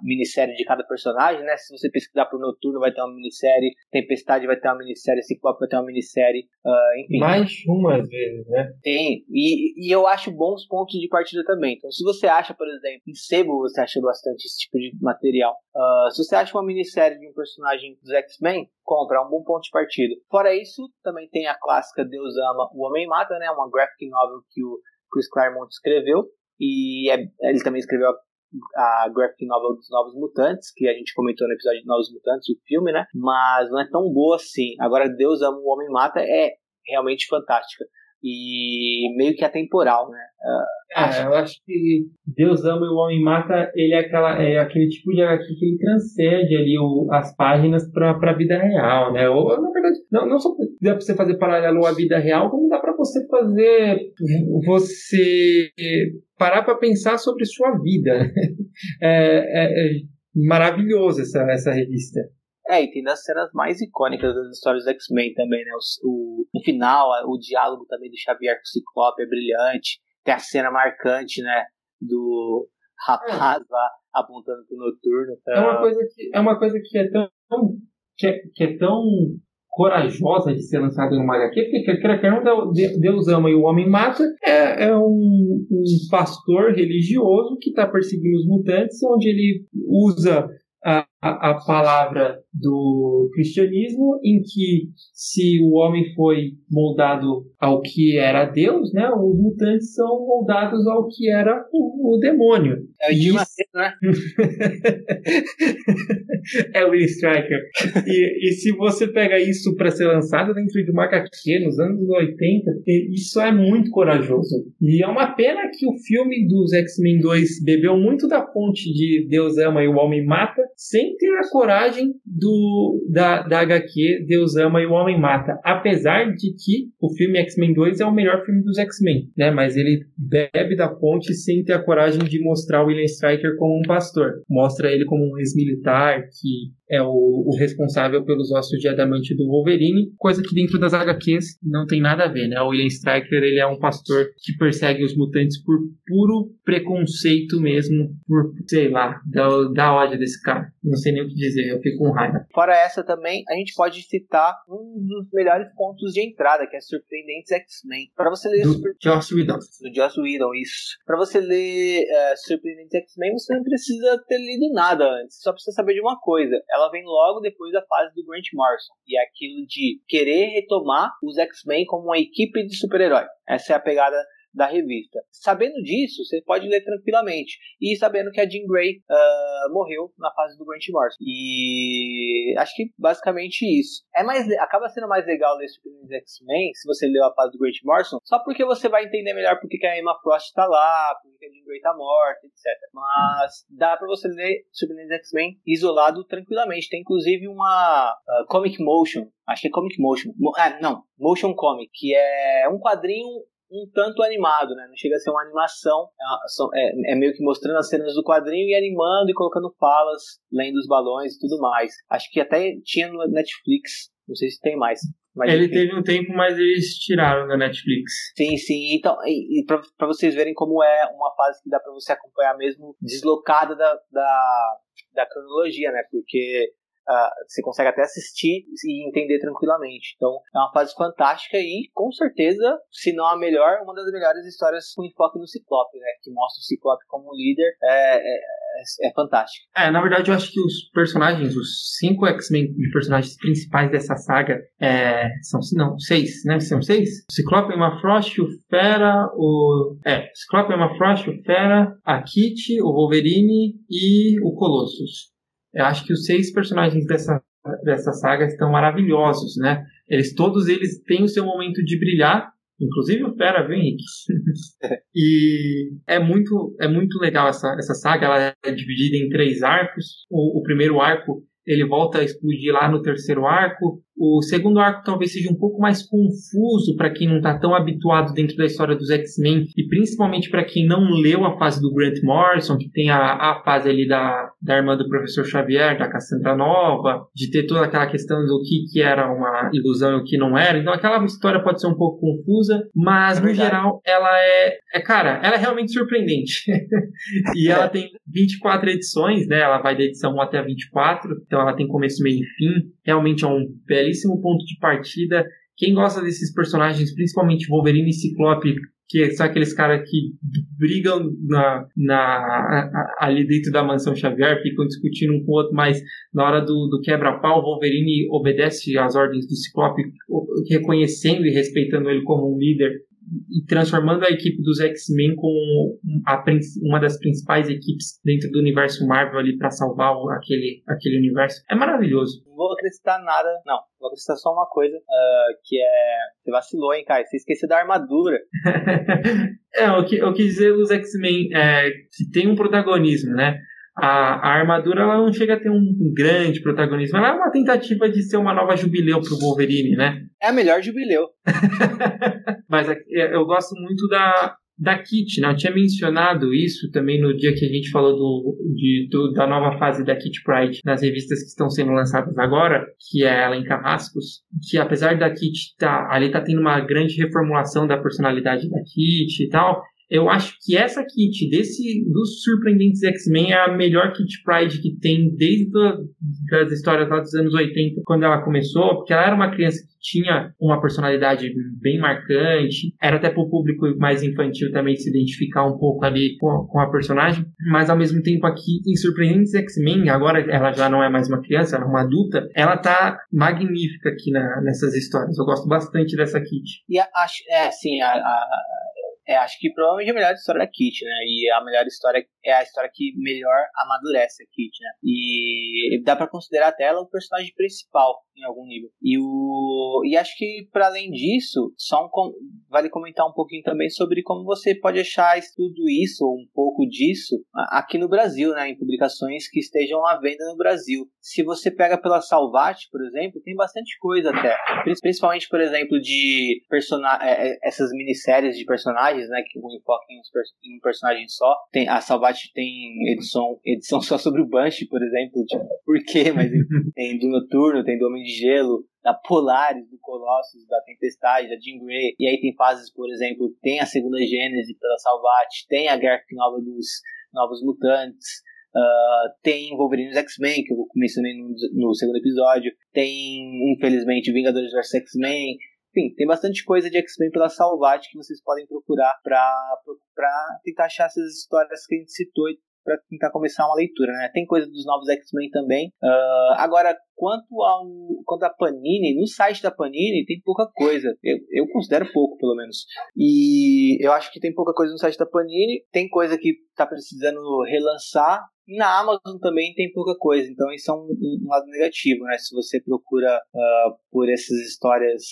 minissérie de cada personagem, né? Se você pesquisar por Noturno, vai ter uma minissérie, Tempestade vai ter uma minissérie, Ciclope vai ter uma minissérie, uh, enfim. Mais uma às vezes, né? Tem, e, e eu acho bons pontos de partida também. Então, se você acha, por exemplo, em Sebo você acha bastante esse tipo de material. Uh, se você acha uma minissérie de um personagem dos X-Men, compra, é um bom ponto de partida. Fora isso, também tem a clássica Deus Ama, o Homem Mata, né? Uma graphic novel que o Chris Claremont escreveu. E é, ele também escreveu a graphic novel dos Novos Mutantes, que a gente comentou no episódio de Novos Mutantes, o filme, né? Mas não é tão boa assim. Agora, Deus Ama o Homem Mata é realmente fantástica. E meio que atemporal, né? Uh, é, eu acho que Deus Ama e o Homem Mata, ele é, aquela, é aquele tipo de HQ que ele transcende ali o, as páginas para a vida real, né? Ou, na verdade, não, não só dá para você fazer paralelo à vida real, como dá para você fazer você parar para pensar sobre sua vida. É, é, é maravilhoso essa, essa revista. É, e tem das cenas mais icônicas das histórias do X-Men também, né? O, o, o, final, o diálogo também do Xavier com o Ciclope é brilhante. Tem a cena marcante, né? Do rapaz lá apontando pro noturno. Tá? É, uma coisa que, é uma coisa que é tão. que é, que é tão corajosa de ser lançada numa HQ, porque quer quer não, Deus ama e o homem mata, é, é um, um pastor religioso que está perseguindo os mutantes, onde ele usa a, a, palavra do cristianismo, em que se o homem foi moldado ao que era Deus, né, os mutantes são moldados ao que era o, o demônio. É o Jim né? é o Will Striker. E, e se você pega isso para ser lançado dentro de uma HQ nos anos 80, isso é muito corajoso. E é uma pena que o filme dos X-Men 2 bebeu muito da fonte de Deus ama e o homem mata, sem ter a coragem do, da, da HQ Deus Ama e o Homem Mata. Apesar de que o filme X-Men 2 é o melhor filme dos X-Men, né? Mas ele bebe da ponte sem ter a coragem de mostrar o William Stryker como um pastor. Mostra ele como um ex-militar que é o, o, responsável pelos ossos de adamante do Wolverine, coisa que dentro das HQs não tem nada a ver, né? O William Stryker, ele é um pastor que persegue os mutantes por puro preconceito mesmo, por, sei lá, da, da ódio desse cara. Não sei nem o que dizer, eu fico com raiva. Fora essa também, a gente pode citar um dos melhores pontos de entrada, que é Surpreendentes X-Men. Para você ler... Do Super... Joss Whedon. Do Joss Whedon, isso. Para você ler uh, Surpreendentes X-Men, você não precisa ter lido nada antes, só precisa saber de uma coisa ela vem logo depois da fase do Grant Morrison. E é aquilo de querer retomar os X-Men como uma equipe de super-herói. Essa é a pegada da revista. Sabendo disso, você pode ler tranquilamente. E sabendo que a Jean Grey uh, morreu na fase do Grant Morrison. E acho que basicamente isso. É mais, acaba sendo mais legal ler Superman X-Men se você leu a fase do Grant Morrison, só porque você vai entender melhor porque a Emma Frost tá lá, porque a Jean Grey tá morta, etc. Mas dá para você ler Superman X-Men isolado tranquilamente. Tem inclusive uma uh, Comic Motion acho que é Comic Motion. Ah, não, Motion Comic, que é um quadrinho um tanto animado, né? Não chega a ser uma animação, é, é, é, meio que mostrando as cenas do quadrinho e animando e colocando falas, lendo os balões e tudo mais. Acho que até tinha no Netflix, não sei se tem mais. Mas, ele enfim. teve um tempo, mas eles tiraram da Netflix. Sim, sim. Então, e, e pra, pra vocês verem como é uma fase que dá pra você acompanhar mesmo deslocada da, da, da cronologia, né? Porque uh, você consegue até assistir e entender tranquilamente. Então, é uma fase fantástica e, com certeza, se não a melhor, uma das melhores histórias com enfoque no Ciclope, né? Que mostra o Ciclope como líder. É, é, é, é fantástico. É, na verdade, eu acho que os personagens, os cinco X-Men personagens principais dessa saga é, são, não, seis, né? São seis? Ciclope, Emma Frost, o Fera, o... É, Ciclope, Emma Frost, o Fera, a Kitty, o Wolverine e o Colossus. Eu acho que os seis personagens dessa, dessa saga estão maravilhosos, né? Eles, todos eles têm o seu momento de brilhar, inclusive o Fera, viu, Henrique? e é muito, é muito legal essa, essa saga, ela é dividida em três arcos. O, o primeiro arco ele volta a explodir lá no terceiro arco. O segundo arco talvez seja um pouco mais confuso para quem não está tão habituado dentro da história dos X-Men e principalmente para quem não leu a fase do Grant Morrison, que tem a, a fase ali da, da irmã do professor Xavier, da Cassandra Nova, de ter toda aquela questão do que, que era uma ilusão e o que não era. Então aquela história pode ser um pouco confusa, mas é no geral ela é, é, cara, ela é realmente surpreendente. e ela tem 24 edições, né? Ela vai da edição 1 até a 24, então ela tem começo, meio e fim. Realmente é um belíssimo ponto de partida. Quem gosta desses personagens, principalmente Wolverine e Ciclope, que são aqueles caras que brigam na, na, ali dentro da mansão Xavier, ficam discutindo um com o outro, mas na hora do, do quebra-pau, Wolverine obedece às ordens do Ciclope, reconhecendo e respeitando ele como um líder e transformando a equipe dos X-Men como a, uma das principais equipes dentro do universo Marvel ali para salvar aquele, aquele universo. É maravilhoso. Não vou acrescentar nada, não. Vou acrescentar só uma coisa, uh, que é... Você vacilou, hein, Kai? Você esqueceu da armadura. é, o que eu quis dizer os X-Men é, que tem um protagonismo, né? A, a armadura ela não chega a ter um grande protagonismo. Ela é uma tentativa de ser uma nova jubileu pro Wolverine, né? É a melhor jubileu. Mas é, eu gosto muito da, da Kit, né? Eu tinha mencionado isso também no dia que a gente falou do, de, do, da nova fase da Kit Pride nas revistas que estão sendo lançadas agora, que é ela em Carrascos, que apesar da Kit tá, ali tá tendo uma grande reformulação da personalidade da Kit e tal, eu acho que essa kit desse dos surpreendentes X-Men é a melhor kit Pride que tem desde as histórias lá dos anos 80, quando ela começou, porque ela era uma criança que tinha uma personalidade bem marcante, era até para o público mais infantil também se identificar um pouco ali com, com a personagem, mas ao mesmo tempo aqui em Surpreendentes X-Men, agora ela já não é mais uma criança, ela é uma adulta, ela tá magnífica aqui na, nessas histórias. Eu gosto bastante dessa kit. E acho, é, sim, a, a é, acho que provavelmente a melhor história da Kit, né? E a melhor história é a história que melhor amadurece a Kit, né? E dá para considerar até ela o personagem principal em algum nível. E o e acho que para além disso, só um, vale comentar um pouquinho também sobre como você pode achar tudo isso ou um pouco disso aqui no Brasil, né? Em publicações que estejam à venda no Brasil. Se você pega pela Salvat, por exemplo, tem bastante coisa até, principalmente por exemplo de persona é, é, essas minisséries de personagens né? Que enfoca em, um personagem só. Tem, a Salvat tem edição, edição só sobre o Banshee, por exemplo. Tipo, por quê? Mas tem do Noturno, tem do Homem de Gelo, da Polaris, do Colossus, da Tempestade, da Jean Grey. E aí tem fases, por exemplo, tem a segunda Gênese pela Salvat, tem a Guerra Nova dos Novos Mutantes. Uh, tem Wolverine X-Men, que eu mencionei no, no, segundo episódio. Tem, infelizmente, Vingadores vs X-Men. Enfim, tem bastante coisa de X-Men pela Salvat que vocês podem procurar para tentar achar essas histórias que a gente citou para tentar começar uma leitura, né? Tem coisa dos novos X-Men também. Uh, agora, quanto ao quanto a Panini, no site da Panini tem pouca coisa. Eu, eu considero pouco, pelo menos. E eu acho que tem pouca coisa no site da Panini. Tem coisa que tá precisando relançar. Na Amazon também tem pouca coisa, então isso é um, um lado negativo, né? Se você procura uh, por essas histórias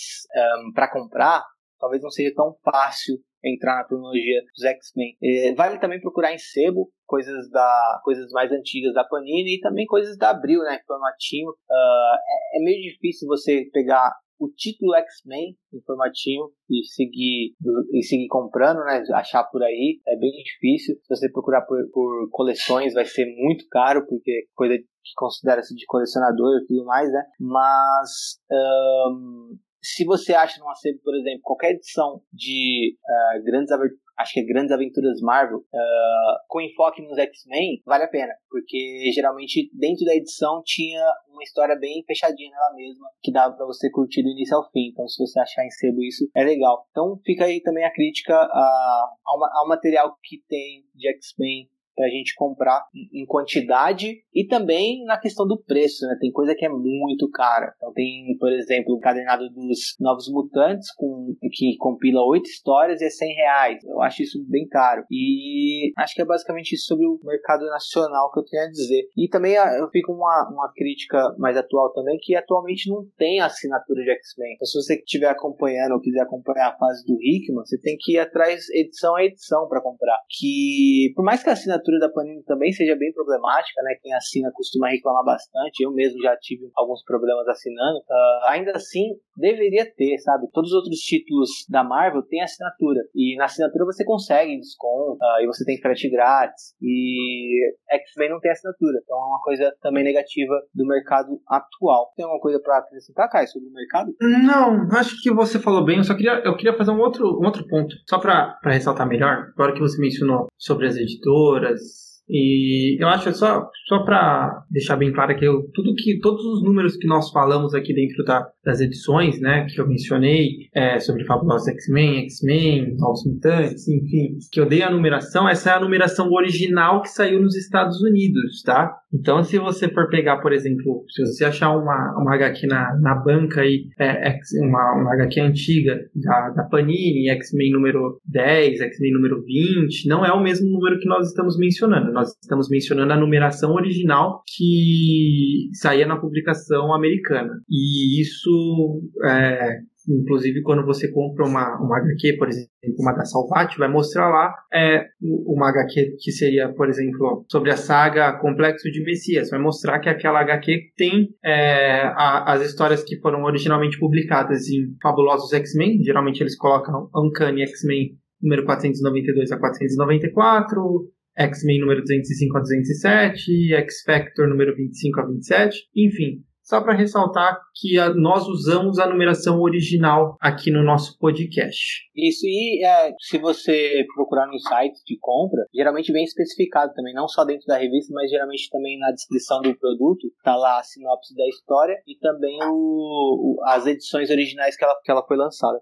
um, para comprar, talvez não seja tão fácil entrar na cronologia dos X-Men. É, vale também procurar em sebo coisas da coisas mais antigas da Panini e também coisas da Abril, né, formatinho. Uh, é, é meio difícil você pegar o título X-Men em formatinho e seguir e seguir comprando, né? Achar por aí é bem difícil. Se você procurar por, por coleções, vai ser muito caro porque coisa que considera-se de colecionador e tudo mais, né? Mas um, se você acha no acervo, por exemplo, qualquer edição de uh, grandes acho que é Grandes Aventuras Marvel, uh, com enfoque nos X-Men, vale a pena, porque geralmente dentro da edição tinha uma história bem fechadinha nela mesma, que dava para você curtir do início ao fim. Então, se você achar em sebo isso, é legal. Então, fica aí também a crítica a, ao material que tem de X-Men para a gente comprar em quantidade e também na questão do preço, né? Tem coisa que é muito cara. Então tem, por exemplo, o cadernado dos Novos Mutantes com, que compila oito histórias e é 100 reais. Eu acho isso bem caro. E acho que é basicamente isso sobre o mercado nacional que eu tenho a dizer. E também ah, eu fico uma, uma crítica mais atual também, que atualmente não tem assinatura de X-Men. Então, se você estiver acompanhando ou quiser acompanhar a fase do Hickman, você tem que ir atrás edição a edição para comprar. Que por mais que a assinatura assinatura da Panini também seja bem problemática, né? Quem assina costuma reclamar bastante. Eu mesmo já tive alguns problemas assinando. Uh, ainda assim, deveria ter, sabe? Todos os outros títulos da Marvel têm assinatura. E na assinatura você consegue desconto, uh, e você tem frete grátis. E X-Men não tem assinatura. Então é uma coisa também negativa do mercado atual. Tem alguma coisa para acrescentar, Kai, sobre o mercado? Não, acho que você falou bem. Eu só queria, eu queria fazer um outro, um outro ponto, só para ressaltar melhor. Agora que você mencionou sobre as editoras, is e eu acho só só para deixar bem claro que eu, tudo que todos os números que nós falamos aqui dentro da, das edições, né, que eu mencionei é, sobre Fabulosos X-Men, X-Men, Novos Mutantes, enfim, que eu dei a numeração, essa é a numeração original que saiu nos Estados Unidos, tá? Então, se você for pegar, por exemplo, se você achar uma, uma HQ na, na banca aí, é, uma, uma HQ antiga da, da Panini, X-Men número 10, X-Men número 20, não é o mesmo número que nós estamos mencionando. Nós estamos mencionando a numeração original que saía na publicação americana. E isso é, Inclusive, quando você compra uma, uma HQ, por exemplo, uma da Salvat, vai mostrar lá é, uma HQ que seria, por exemplo, sobre a saga Complexo de Messias. Vai mostrar que aquela HQ tem é, a, as histórias que foram originalmente publicadas em Fabulosos X-Men. Geralmente eles colocam Uncanny X-Men número 492 a 494, X-Men número 205 a 207, X-Factor número 25 a 27, enfim só para ressaltar que a, nós usamos a numeração original aqui no nosso podcast. Isso, e é, se você procurar no site de compra, geralmente vem especificado também, não só dentro da revista, mas geralmente também na descrição do produto, tá lá a sinopse da história e também o, o, as edições originais que ela, que ela foi lançada.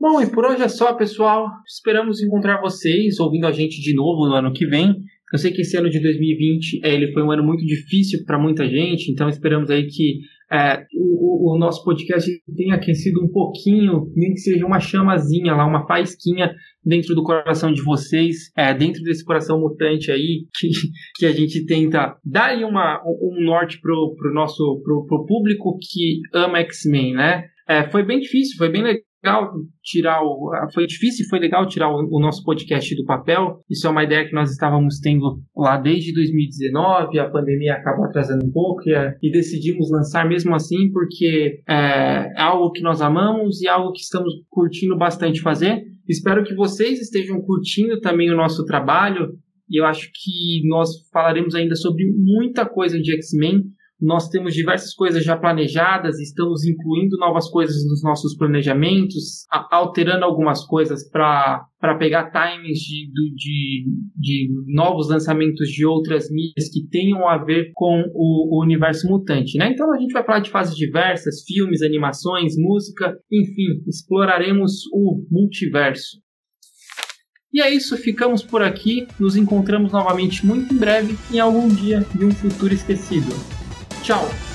Bom, e por hoje é só, pessoal. Esperamos encontrar vocês ouvindo a gente de novo no ano que vem. Eu sei que esse ano de 2020 é, ele foi um ano muito difícil para muita gente, então esperamos aí que é, o, o, nosso podcast tenha aquecido um pouquinho, nem que seja uma chamazinha lá, uma faísquinha dentro do coração de vocês, é, dentro desse coração mutante aí, que, que a gente tenta dar uma, um norte pro, pro nosso pro, pro público que ama X-Men, né? É, foi bem difícil, foi bem legal legal tirar o. Foi difícil e foi legal tirar o, o, nosso podcast do papel. Isso é uma ideia que nós estávamos tendo lá desde 2019. A pandemia acabou atrasando um pouco e, e decidimos lançar mesmo assim, porque é, é algo que nós amamos e algo que estamos curtindo bastante fazer. Espero que vocês estejam curtindo também o nosso trabalho. E eu acho que nós falaremos ainda sobre muita coisa de X-Men nós temos diversas coisas já planejadas, estamos incluindo novas coisas nos nossos planejamentos, alterando algumas coisas para pegar times de, de, de, novos lançamentos de outras mídias que tenham a ver com o, o universo mutante. Né? Então a gente vai falar de fases diversas, filmes, animações, música, enfim, exploraremos o multiverso. E é isso, ficamos por aqui. Nos encontramos novamente muito em breve, em algum dia de um futuro esquecido. Tchau!